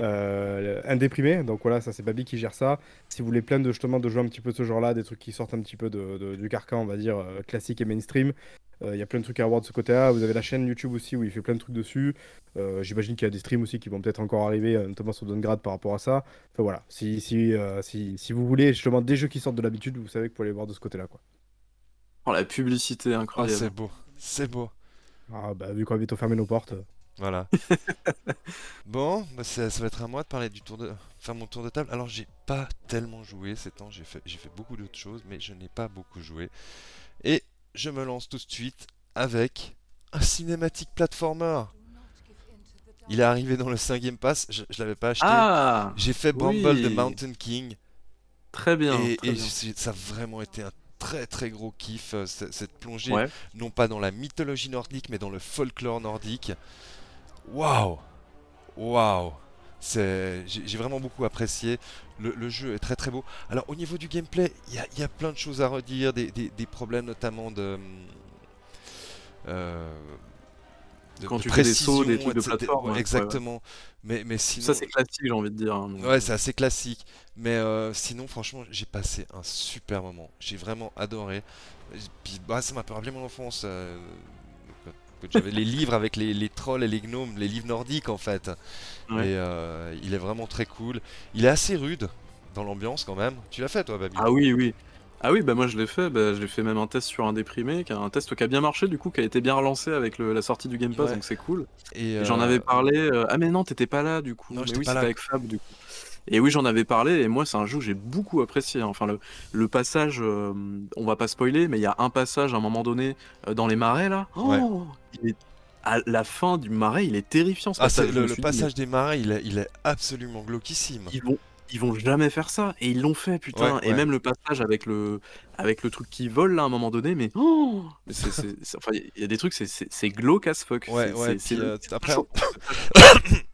euh, indéprimés. Donc voilà, ça c'est Babi qui gère ça. Si vous voulez plein de justement de jouer un petit peu de ce genre-là, des trucs qui sortent un petit peu de, de- du carcan, on va dire euh, classique et mainstream. euh, Il y a plein de trucs à voir de ce côté-là. Vous avez la chaîne YouTube aussi où il fait plein de trucs dessus. Euh, J'imagine qu'il y a des streams aussi qui vont peut-être encore arriver, notamment sur Downgrade par rapport à ça. Enfin voilà, si, si, euh, si, si vous voulez justement des jeux qui sortent de l'habitude, vous savez que vous pouvez aller voir de ce côté-là. Quoi. Oh, la publicité Ah, incroyable. c'est beau. C'est beau. Ah, bah, vu qu'on va bientôt fermer nos portes. Voilà. bon, bah, ça, ça va être à moi de parler du tour de, faire mon tour de table. Alors j'ai pas tellement joué ces temps, j'ai fait, j'ai fait beaucoup d'autres choses, mais je n'ai pas beaucoup joué. Et je me lance tout de suite avec un cinématique platformer. Il est arrivé dans le 5 Game Pass, je, je l'avais pas acheté. Ah, j'ai fait Bumble de. Mountain King très bien. et, très et bien. c'est- ça a vraiment été un très très gros kiff euh, cette plongée Ouais. non pas dans la mythologie nordique, mais dans le folklore nordique. Waouh Waouh J'ai vraiment beaucoup apprécié. Le, le jeu est très très beau. Alors au niveau du gameplay, il y a, il y a plein de choses à redire, des, des- des problèmes notamment de... euh, de- Quand de tu fais des sauts, des trucs de plateforme, Ouais, ouais, ouais, exactement. Mais, mais sinon... Ça c'est classique, j'ai envie de dire. hein, donc, Ouais, c'est assez classique. Mais euh, sinon, franchement, j'ai passé un super moment. J'ai vraiment adoré. Puis, bah, ça m'a un peu rappelé mon enfance. euh, j'avais les livres avec les, les trolls et les gnomes, les livres nordiques en fait. Ouais. Et euh, il est vraiment très cool. Il est assez rude dans l'ambiance quand même. Tu l'as fait toi, Babi? Ah oui, oui. Ah oui, bah moi je l'ai fait, bah, j'ai fait même un test sur un déprimé, qui a un test qui a bien marché du coup, qui a été bien relancé avec le- la sortie du Game Pass, Ouais. donc c'est cool. Et, Et J'en euh, avais parlé. euh, Ah mais non, t'étais pas là du coup. Non, mais oui, c'était avec Fab du coup. Et oui, j'en avais parlé, et moi, c'est un jeu que j'ai beaucoup apprécié. Enfin, le, le passage, euh, on va pas spoiler, mais il y a un passage à un moment donné euh, dans les marais, là. Ouais. Oh, il est- à la fin du marais, il est terrifiant ce Ah, passage. Le, me le suis dit, mais passage des marais, il est, il est absolument glauquissime. ils vont, ils vont jamais faire ça. Et ils l'ont fait, putain. Ouais, et ouais. même le passage avec le, avec le truc qui vole, là, à un moment donné, mais. Oh, mais c'est, c'est- c'est- enfin, il y a des trucs, c'est, glauque as fuck. Ouais, ouais, puis, euh, après-.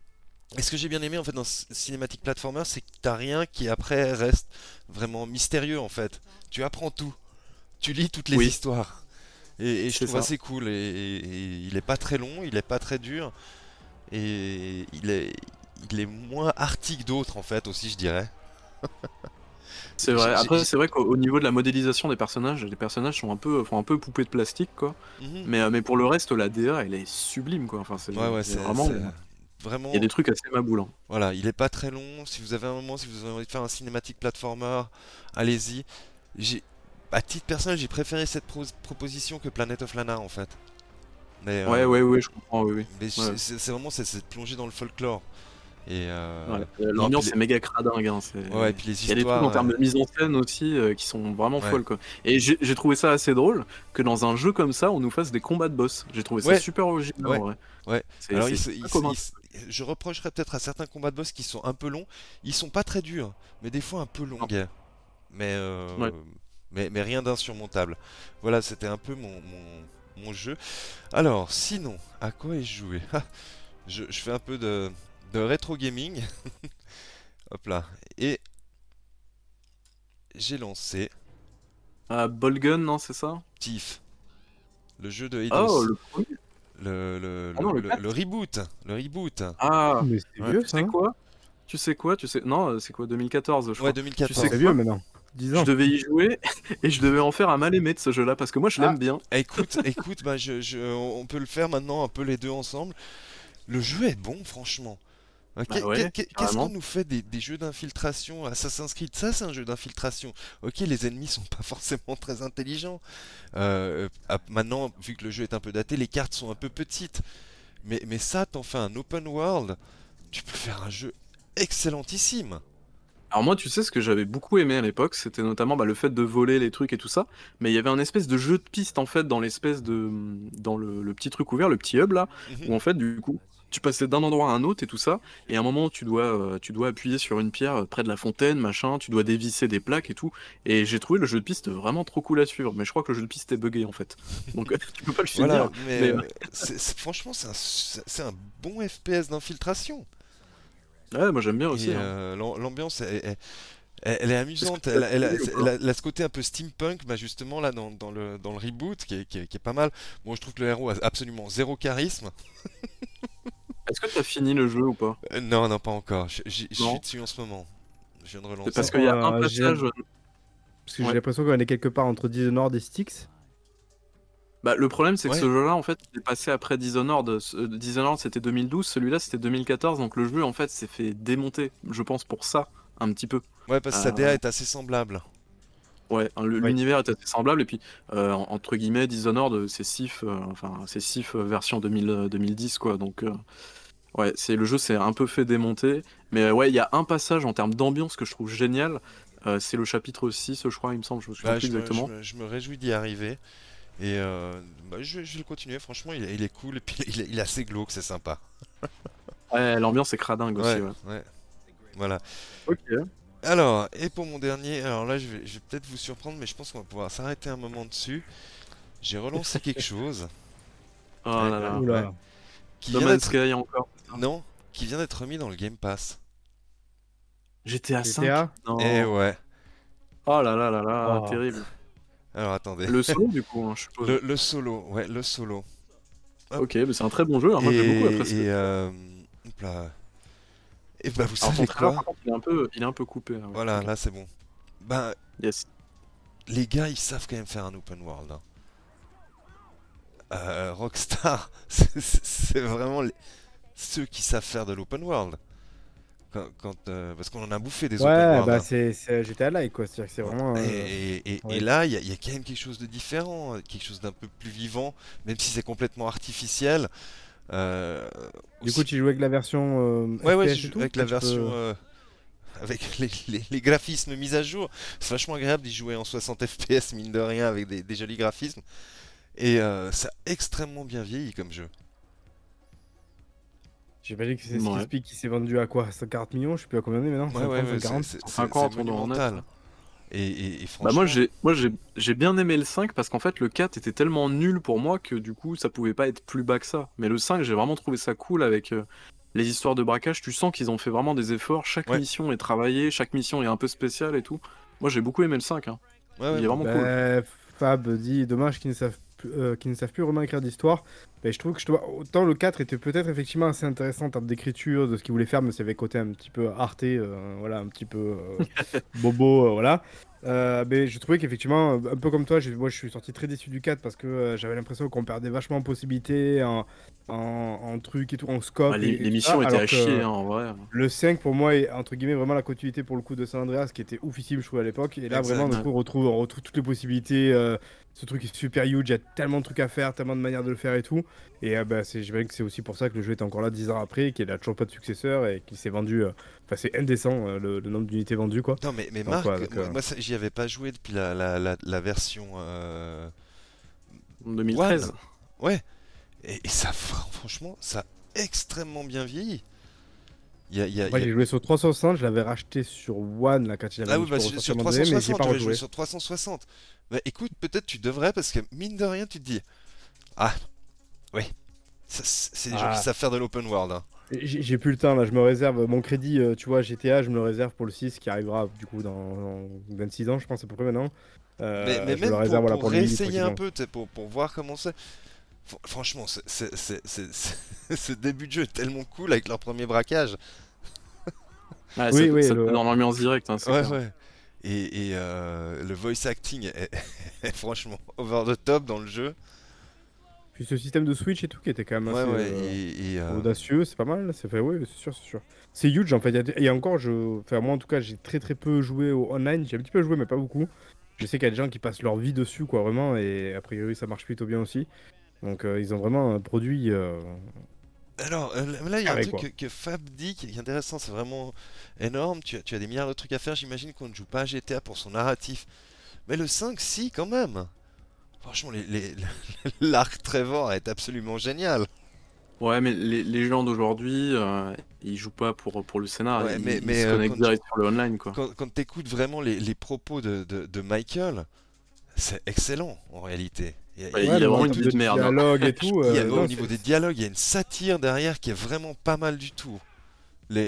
Et ce que j'ai bien aimé en fait dans ce Cinematic Platformer, c'est que t'as rien qui après reste vraiment mystérieux en fait. Tu apprends tout. Tu lis toutes les Oui. histoires. Et, et je trouve ça. assez cool. Et, et- et il est pas très long, il est pas très dur. Et il est, il est moins arty que d'autres en fait aussi, je dirais. C'est vrai. Après, c'est vrai qu'au au niveau de la modélisation des personnages, les personnages sont un peu, font un peu poupées de plastique, quoi. Mhm. Mais, euh, mais pour le reste, la DA, elle est sublime, quoi. Enfin, c'est Ouais, ouais, c'est c'est vraiment. Vraiment. Il y a des trucs assez maboulants. Voilà, il est pas très long. Si vous avez un moment, si vous avez envie de faire un cinématique platformer, allez-y. J'ai, à titre personnel, j'ai préféré cette pro- proposition que Planet of Lana en fait. Mais, euh, Ouais, ouais, ouais, je comprends, oui, oui. mais c'est- Ouais. c'est vraiment de plonger dans le folklore. Et euh, Ouais. L'ambiance est méga cradingue. Hein, c'est- ouais, et puis les Il y a des trucs en termes de mise en scène aussi euh, qui sont vraiment Ouais. folles quoi. Et j'ai trouvé ça assez drôle que dans un jeu comme ça on nous fasse des combats de boss. J'ai trouvé ça super original en vrai. Ouais. Alors, il il il je reprocherais peut-être à certains combats de boss qui sont un peu longs. Ils sont pas très durs, mais des fois un peu longs. Mais, euh, Ouais. mais, mais rien d'insurmontable. Voilà, c'était un peu mon, mon, mon jeu. Alors, sinon, à quoi ai-je joué? Ah, je, je fais un peu de, de rétro gaming. Hop là. Et j'ai lancé Ah, Bolgun, non, c'est ça? Tiff. Le jeu de Eidos. Oh, le premier. le, le, Ah non, le le- quatre. le reboot. Le reboot. Ah, Mais c'est Ouais. vieux tu ça. sais quoi? Tu sais quoi? Tu sais Non, c'est quoi 2014 je crois. Ouais, 2014. sais C'est vieux maintenant. 10 ans. Je devais y jouer et je devais en faire un mal aimé de ce jeu-là parce que moi je l'aime Ah. bien. Écoute, écoute, bah je, je- on peut le faire maintenant un peu les deux ensemble. Le jeu est bon, franchement. Bah ouais, Qu'est-ce qu'on nous fait des, des jeux d'infiltration? Assassin's Creed, ça c'est un jeu d'infiltration. Ok, les ennemis sont pas forcément très intelligents. Euh, maintenant, vu que le jeu est un peu daté, les cartes sont un peu petites. Mais, mais ça, t'en fais un open world, tu peux faire un jeu excellentissime. Alors moi, tu sais ce que j'avais beaucoup aimé à l'époque, c'était notamment bah, le fait de voler les trucs et tout ça. Mais il y avait un espèce de jeu de piste en fait dans l'espèce de dans le, le petit truc ouvert, le petit hub là, Mhm. où en fait du coup tu passais d'un endroit à un autre et tout ça. Et à un moment tu dois euh, tu dois appuyer sur une pierre euh, près de la fontaine, machin. Tu dois dévisser des plaques et tout. Et j'ai trouvé le jeu de piste vraiment trop cool à suivre. Mais je crois que le jeu de piste est buggé en fait. Donc tu peux pas le finir. Voilà, mais, mais- euh, franchement, c'est un, un bon FPS d'infiltration. Ouais, moi j'aime bien aussi. hein. euh, l'am- l'ambiance, elle, elle- est amusante. Elle, a, essayé ou elle a- elle a ce côté un peu steampunk, bah justement là dans, dans le, dans le reboot, qui est, qui est- qui est pas mal. Bon, je trouve que le héros a absolument zéro charisme. Est-ce que tu as fini le jeu ou pas Euh, non, non, pas encore. Je, suis dessus en ce moment. Je viens de relancer. C'est parce qu'il y a un Euh, passage. Parce que Ouais. j'ai l'impression qu'on est quelque part entre Dishonored et Styx. Bah, le problème, c'est que Ouais. ce jeu-là, en fait, il est passé après Dishonored. Euh, Dishonored, c'était 2012, celui-là, c'était 2014, donc le jeu, en fait, s'est fait démonter, je pense, pour ça, un petit peu. Ouais, parce que sa. DA est assez semblable. Ouais, hein, Oui. l'univers est assez semblable, et puis, euh, en- entre guillemets, Dishonored, euh, c'est Sif, euh, enfin, c'est Sif euh, version 2000, euh, 2010, quoi, donc... Ouais, c'est le jeu s'est un peu fait démonter, mais euh, ouais, il y a un passage en termes d'ambiance que je trouve génial. euh, c'est le chapitre 6, je crois, il me semble, je me souviens Bah, plus je, me, exactement. je me- je me réjouis d'y arriver. Et euh, bah, je, vais- je vais le continuer. Franchement, il, est- il est cool. Et puis, il est, il est assez glauque, c'est sympa. Ouais, l'ambiance est cradingue aussi, Ouais, ouais. ouais. Voilà. Ok. Alors, et pour mon dernier, alors là je vais, je vais peut-être vous surprendre, mais je pense qu'on va pouvoir s'arrêter un moment dessus. J'ai relancé quelque chose Oh là là. Qui No vient Man's d'être Sky encore. Non, qui vient d'être remis dans le Game Pass. GTA 5 GTA Non. Eh ouais. Oh là là là là, Oh. terrible. Alors attendez. Le solo du coup, hein, je suppose. Le, le solo, ouais, le solo. Ok, mais c'est un très bon jeu, hein, moi j'ai beaucoup apprécié. et euh, hop là. Et bah vous Alors son savez quoi par contre, il est un peu, il est un peu coupé. hein, ouais. Voilà, là c'est bon. Ben Yes. les gars, ils savent quand même faire un open world. hein. Euh, Rockstar, c'est vraiment les- ceux qui savent faire de l'open world. Quand, quand, euh, parce qu'on en a bouffé des open Ouais, world. bah hein. c'est GTA Like quoi. C'est vraiment. euh, Et, et- et- ouais. et là, il y, a- il y a quand même quelque chose de différent, euh, quelque chose d'un peu plus vivant, même si c'est complètement artificiel. Euh, Du aussi- coup, tu joues avec la version. euh, ouais, ouais, tout, avec la peux- version, euh, avec les, graphismes mis à jour, c'est vachement agréable d'y jouer en 60 FPS, mine de rien, avec des, jolis graphismes. Et euh, ça a extrêmement bien vieilli comme jeu. J'imagine que c'est ce qui s'est vendu à quoi 140 millions Je sais plus à combien maintenant ouais, ouais, 50, c'est 50 monumental. Et, franchement... bah moi j'ai moi j'ai bien aimé le 5 parce qu'en fait le 4 était tellement nul pour moi que du coup ça pouvait pas être plus bas que ça. Mais le 5 j'ai vraiment trouvé ça cool avec euh, les histoires de braquage. Tu sens qu'ils ont fait vraiment des efforts. Chaque mission est travaillée, chaque mission est un peu spéciale et tout. Moi j'ai beaucoup aimé le 5. Hein. Il est vraiment cool. Bah, Fab dit dommage qu'ils ne savent euh, qui ne savent plus vraiment écrire d'histoire. Mais je trouve que je dois... autant le 4 était peut-être effectivement assez intéressant en termes d'écriture, de ce qu'il voulait faire, mais ça avait côté un petit peu arté, euh, voilà, un petit peu euh, bobo, voilà. mais je trouvais qu'effectivement, un peu comme toi, moi je suis sorti très déçu du 4 parce que j'avais l'impression qu'on perdait vachement en possibilités, en, en, trucs et tout, en scope. L'émission était à chier, hein, en vrai. Le 5 pour moi est entre guillemets vraiment la continuité pour le coup de San Andreas qui était oufissime, je trouve, à l'époque. Et là, vraiment, on retrouve, on retrouve toutes les possibilités ce truc est super huge, il y a tellement de trucs à faire, tellement de manières de le faire et tout. Et euh, bah, j'imagine que c'est aussi pour ça que le jeu est encore là 10 ans après, qu'il n'a toujours pas de successeur et qu'il s'est vendu. Euh, enfin, c'est indécent euh, le, nombre d'unités vendues quoi. Non, mais, mais Marc, moi, j'y avais pas joué depuis la, la, la, version. 2013. Ouais. Et, ça, franchement, ça a extrêmement bien vieilli. Y a, y a, Moi, j'ai joué sur 360, je l'avais racheté sur One là, quand il avait Ah oui, bah, sur, 360, mais pas joué sur 360. Bah écoute, peut-être tu devrais parce que mine de rien, tu te dis Ah, oui, c'est des gens qui ah. savent faire de l'open world. Hein. J'ai plus le temps là, je me réserve mon crédit, euh, tu vois, GTA, je me le réserve pour le 6 qui arrivera du coup dans, 26 ans, je pense à peu près maintenant. Euh, mais, même pour, pour, réessayer un peu, pour, pour voir comment c'est. Franchement, ce début de jeu est tellement cool avec leur premier braquage. Ah, oui, ça, oui, ça le... dans l'ambiance directe. Hein, ouais, ouais. Et, euh, le voice acting est, franchement over the top dans le jeu. Puis ce système de Switch et tout qui était quand même assez euh, euh, audacieux, c'est pas mal. C'est fait, oui, c'est sûr, c'est sûr. C'est huge en fait. Il y a encore, je... enfin, moi en tout cas, j'ai très très peu joué au online. J'ai un petit peu joué, mais pas beaucoup. Je sais qu'il y a des gens qui passent leur vie dessus, quoi, vraiment, et a priori ça marche plutôt bien aussi. Donc ils ont vraiment un produit alors euh, là, il y a un truc que, Fab dit qui est intéressant, c'est vraiment énorme. Tu as, des milliards de trucs à faire. J'imagine qu'on ne joue pas à GTA pour son narratif. Mais le 5, si, quand même. Franchement, l'arc Trevor est absolument génial. Ouais, mais les, gens d'aujourd'hui, euh, ils jouent pas pour, pour le scénar. ils, mais, se euh, connectent direct sur le online. Quoi. Quand, tu écoutes vraiment les, propos de, de Michael, c'est excellent en réalité. Il y a, vraiment une de merde. Hein. et tout, euh, au niveau des dialogues, il y a une satire derrière qui est vraiment pas mal du tout.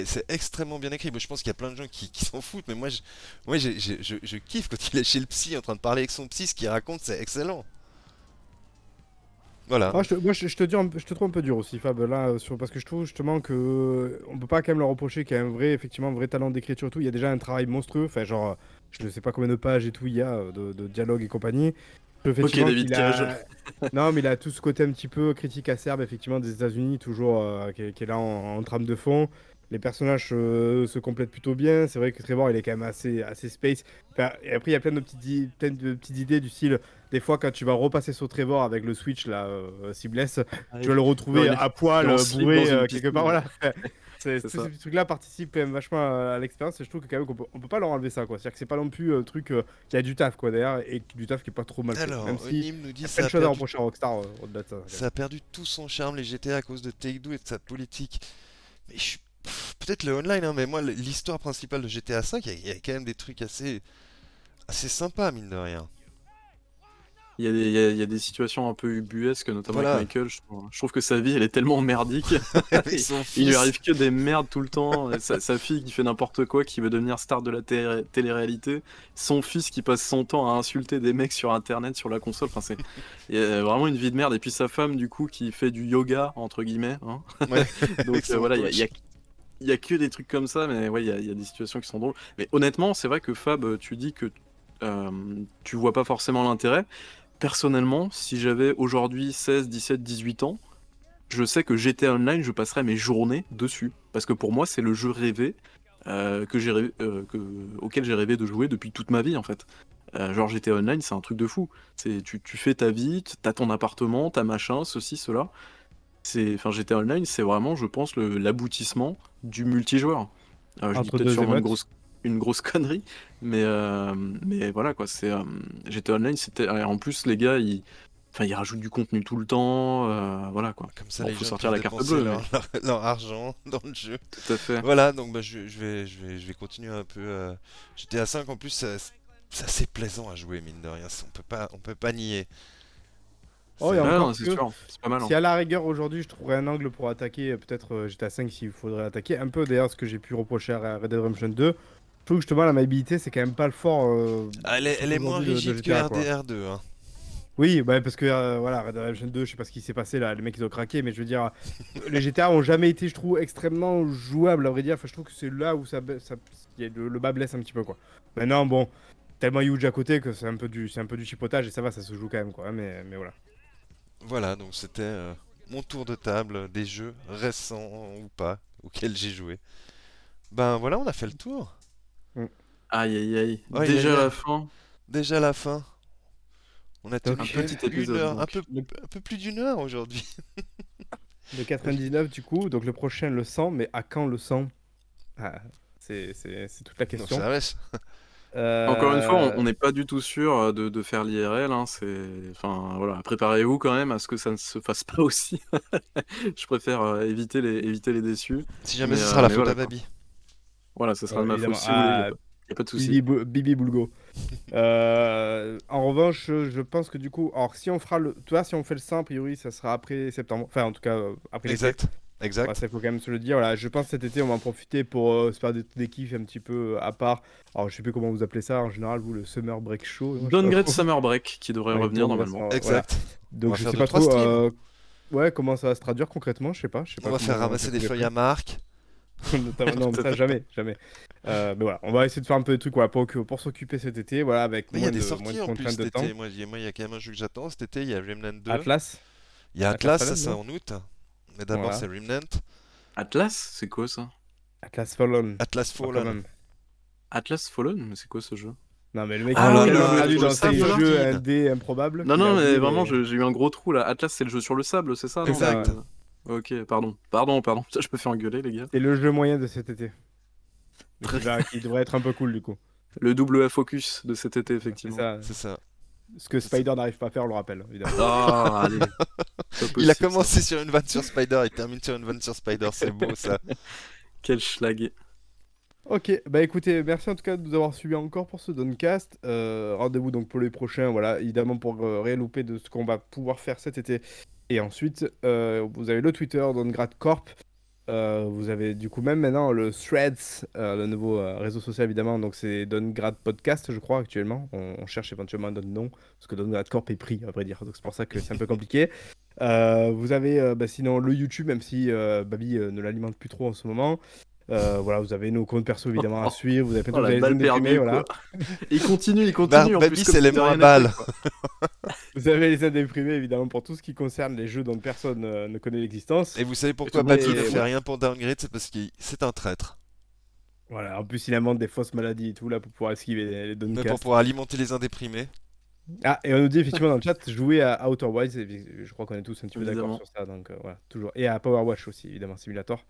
C'est extrêmement bien écrit. je pense qu'il y a plein de gens qui, s'en foutent, mais moi, je, moi je, je, kiffe quand il est chez le psy en train de parler avec son psy. Ce qu'il raconte, c'est excellent. Voilà. Ah, je, moi, je, te dis, je te trouve un peu dur aussi, Fab, là, sur, parce que je trouve justement que on peut pas quand même leur reprocher qu'il y a un vrai, effectivement, un vrai talent d'écriture et tout. Il y a déjà un travail monstrueux. Enfin, genre, je ne sais pas combien de pages et tout il y a de, de dialogue et compagnie. Ok, David Cage. non, mais il a tout ce côté un petit peu critique acerbe, effectivement, des États-Unis, toujours, euh, qui, est, là en, trame de fond. Les personnages euh, se complètent plutôt bien. C'est vrai que Trevor, il est quand même assez, assez space. et après, il y a plein de, petites, plein de petites idées du style. Des fois, quand tu vas repasser sur Trevor avec le Switch, là, euh, Seamless, tu vas le retrouver à poil, bourré, quelque part. Voilà. Ces trucs-là participent quand même vachement à, l'expérience et je trouve que quand même peut, on peut pas leur enlever ça quoi. C'est-à-dire que c'est pas non plus un truc euh, qui a du taf quoi derrière et du taf qui est pas trop mal fait. Alors, même si nous dit ça a, perdu... à Rockstar euh, au-delà de ça. Ça a perdu tout son charme les GTA à cause de Take-Two et de sa politique. Mais je peut-être le online hein, mais moi l'histoire principale de GTA 5 il y, a quand même des trucs assez assez sympas mine de rien. Il y, a des, il, y a, des situations un peu ubuesques, notamment avec Michael. Je trouve, que sa vie, elle est tellement merdique. il lui arrive que des merdes tout le temps. sa, fille qui fait n'importe quoi, qui veut devenir star de la télé-réalité. Son fils qui passe son temps à insulter des mecs sur internet, sur la console. Enfin, c'est vraiment une vie de merde. Et puis sa femme, du coup, qui fait du yoga, entre guillemets. Hein. Donc euh, voilà, il y a, il y a que des trucs comme ça, mais ouais, il y, a, y, a des situations qui sont drôles. Mais honnêtement, c'est vrai que Fab, tu dis que euh, tu vois pas forcément l'intérêt personnellement, si j'avais aujourd'hui 16, 17, 18 ans, je sais que GTA Online, je passerais mes journées dessus. Parce que pour moi, c'est le jeu rêvé, euh, que euh, auquel j'ai rêvé de jouer depuis toute ma vie, en fait. Euh, genre GTA Online, c'est un truc de fou. C'est tu, tu fais ta vie, t'as ton appartement, t'as machin, ceci, cela. C'est, enfin, GTA Online, c'est vraiment, je pense, l'aboutissement du multijoueur. je dis peut-être sûrement une grosse une grosse connerie. Mais, euh, mais voilà, quoi. C'est, euh, GTA Online, c'était. En plus, les gars, ils. Enfin, ils rajoutent du contenu tout le temps, euh, voilà quoi. Comme ça, Bon, les faut gens sortir la carte bleue, leur, leur- leur argent dans le jeu. Tout à fait. Voilà, donc bah, je, je vais, je, vais, je vais continuer un peu. euh, GTA 5 en plus, ça- c'est assez plaisant à jouer, mine de rien. On peut pas, on peut pas nier. Oh, C'est- et encore pas mal. hein. Si à la rigueur aujourd'hui je trouverais un angle pour attaquer euh, peut-être euh, GTA 5 s'il faudrait attaquer un peu d'ailleurs ce que j'ai pu reprocher à Red Dead Redemption 2 je trouve que justement la maniabilité c'est quand même pas le fort euh, elle est, elle est moins aujourd'hui de- de rigide que GTA, quoi. RDR2. Hein. oui bah, parce que euh, voilà Red Dead Redemption 2 je sais pas ce qui s'est passé là les mecs ils ont craqué mais je veux dire les GTA ont jamais été je trouve extrêmement jouables à vrai dire enfin, je trouve que c'est là où ça, le, le bas blesse un petit peu quoi maintenant bon tellement huge à côté que c'est un peu du c'est un peu du chipotage et ça va ça se joue quand même quoi mais, mais voilà Voilà, donc c'était euh, mon tour de table des jeux récents ou pas auxquels j'ai joué. Ben voilà, on a fait le tour. Aïe aïe aïe. Déjà aïe, aïe. la fin. Déjà la fin. On a Donc, un petit une épisode, heure, un, peu, un peu plus d'une heure aujourd'hui. Le 99 du coup, donc le prochain le 100, mais à quand le 100 Ah, C'est toute la Non, question. ça reste. Euh, Encore une fois, on- n'est pas du tout sûr euh, de, de faire l'IRL. Hein, c'est, enfin voilà, préparez-vous quand même à ce que ça ne se fasse pas aussi. Je préfère euh, éviter les éviter les déçus. Si jamais Mais, ce euh, sera la faute voilà, à. Babi. Voilà, ça sera Ouais, de ma faute si. Ah, a pas- de souci. Bibi, Bibi Boulgo. Euh, en revanche, je pense que du coup, alors si on fera le, tu vois, si on fait le 100, a priori, ça sera après septembre. Enfin, en tout cas, euh, après. Exact. Exact. Ouais, ça, il faut quand même se le dire. Voilà, je pense que cet été, on va en profiter pour euh, se faire des, des kiffs un petit peu à part. Alors, je sais plus comment vous appelez ça en général, vous, le Summer Break Show. Pas Downgrade. Summer Break qui devrait Ouais, revenir normalement. Voilà. Exact. Donc, je sais pas trop. euh, Ouais, comment ça va se traduire concrètement Je sais pas. Je sais On pas va faire ramasser des feuilles à Marc. Notamment- non, ça jamais, jamais. Euh, mais voilà, on va essayer de faire un peu de trucs voilà, pour, pour s'occuper cet été, voilà, avec Mais il y a moins des de, moins sorties de en plus contraintes de cet temps. été. Moi, il y a- quand même un jeu que j'attends cet été. Il y a Remnant 2. Atlas, Il y a Atlas Atlas, ça Fallen, c'est en août. Mais d'abord Voilà. c'est Remnant. Atlas, c'est quoi ça? Atlas Fallen. Atlas Fallen. Atlas Fallen, mais c'est quoi ce jeu? Non, mais le mec, Ah a le- traduit dans ses jeux indé improbables. Non, non, mais vraiment, je- j'ai eu un gros trou là. Atlas, c'est le jeu sur le sable, c'est ça non? Exact. Euh, Ok, pardon. Pardon, pardon. Ça, je me fais engueuler, les gars. C'est le jeu moyen de cet été. Qui, va- qui devrait être un peu cool du coup. Le double A focus de cet été, C'est effectivement. ça. C'est ça. Ce que Spider n'arrive pas à faire, on le rappelle, évidemment. Ah, allez. Il a commencé sur une vanne sur Spider, il termine sur une vanne sur Spider, c'est beau ça. Quel schlag. Ok, bah écoutez, merci en tout cas de nous avoir suivis encore pour ce Doncast. Euh, Rendez-vous donc pour les prochains, voilà, évidemment pour euh, rien louper de ce qu'on va pouvoir faire cet été. Et ensuite, euh, vous avez le Twitter Dongrad Corp. Euh, vous avez du coup même maintenant le Threads, euh, le nouveau réseau social évidemment. Donc c'est Dongrad Podcast, je crois actuellement. On, cherche éventuellement un autre nom parce que Dongrad Corp est pris, à vrai dire. Donc c'est pour ça que c'est un peu compliqué. Vous avez bah, sinon le YouTube, même si Babi ne l'alimente plus trop en ce moment. Euh, voilà, vous avez nos comptes perso évidemment à suivre. Vous avez peut-être Oh, vous la avez les balle zones déprimées, perdue, voilà. Il continue, il continue. en Baby, c'est les de moins balles. Vous avez les zones déprimées évidemment pour tout ce qui concerne les jeux dont personne euh, ne connaît l'existence. Et vous savez pourquoi et- ne fait rien pour Downgrade? C'est parce que c'est un traître. Voilà, en plus il invente des fausses maladies et tout là pour pouvoir esquiver les, les Mais pour pouvoir alimenter les indéprimés. Ah, et on nous dit effectivement dans le chat jouer à Outer Wilds. je crois qu'on est tous un petit peu d'accord sur ça. Donc euh, voilà, toujours. Et à Power Watch aussi évidemment, Simulator.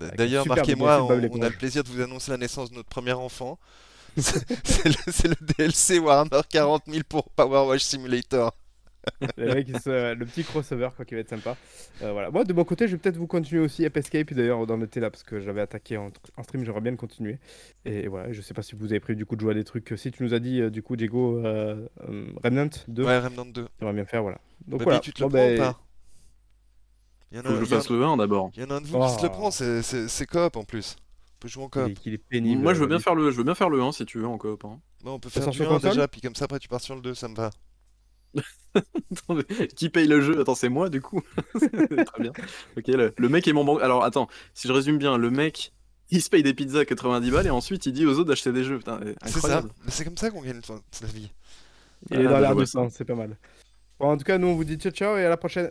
Un D'ailleurs, superbe Marc et défi moi, de on, a le plaisir de vous annoncer la naissance de notre premier enfant. C'est le, le DLC Warhammer 40 000 pour Power Wash Simulator. le, mec, il se- le petit crossover quoi qui va être sympa. Euh, voilà. Moi de mon côté, je vais peut-être vous continuer aussi Ape Escape d'ailleurs dans l'été là parce que j'avais attaqué en, en stream, j'aimerais bien le continuer. Et, voilà, je sais pas si vous avez prévu du coup de jouer à des trucs. Si tu nous as dit euh, du coup Diego euh, euh, Remnant 2, Ouais, Remnant 2. j'aimerais bien faire voilà. Donc voilà. tu te le Bon, prends ben, ou pas? Il y en Faut que a, je il y en a- fasse le 1 d'abord. il y en a un de vous qui se le Oh. prend, c'est- c'est c'est coop en plus. On peut jouer en coop. est- qu'il est pénible. Moi, je veux bien Babi. faire le, je veux bien faire le 1 si tu veux en coop. hein. Bon, on peut faire sort du sur 1 console déjà, puis comme ça après tu pars sur le 2, ça me va. Attends, mais qui paye le jeu? Attends, c'est moi du coup. Très bien. Ok, le, le mec est mon banque. Alors attends, si je résume bien, le mec, il se paye des pizzas à 90 balles et ensuite il dit aux autres d'acheter des jeux. Putain, C'est ça. incroyable. Mais C'est comme ça qu'on gagne sa vie. Il est Ah, dans bah, l'air du ça. temps, c'est pas mal. Bon, en tout cas, nous on vous dit ciao ciao et à la prochaine.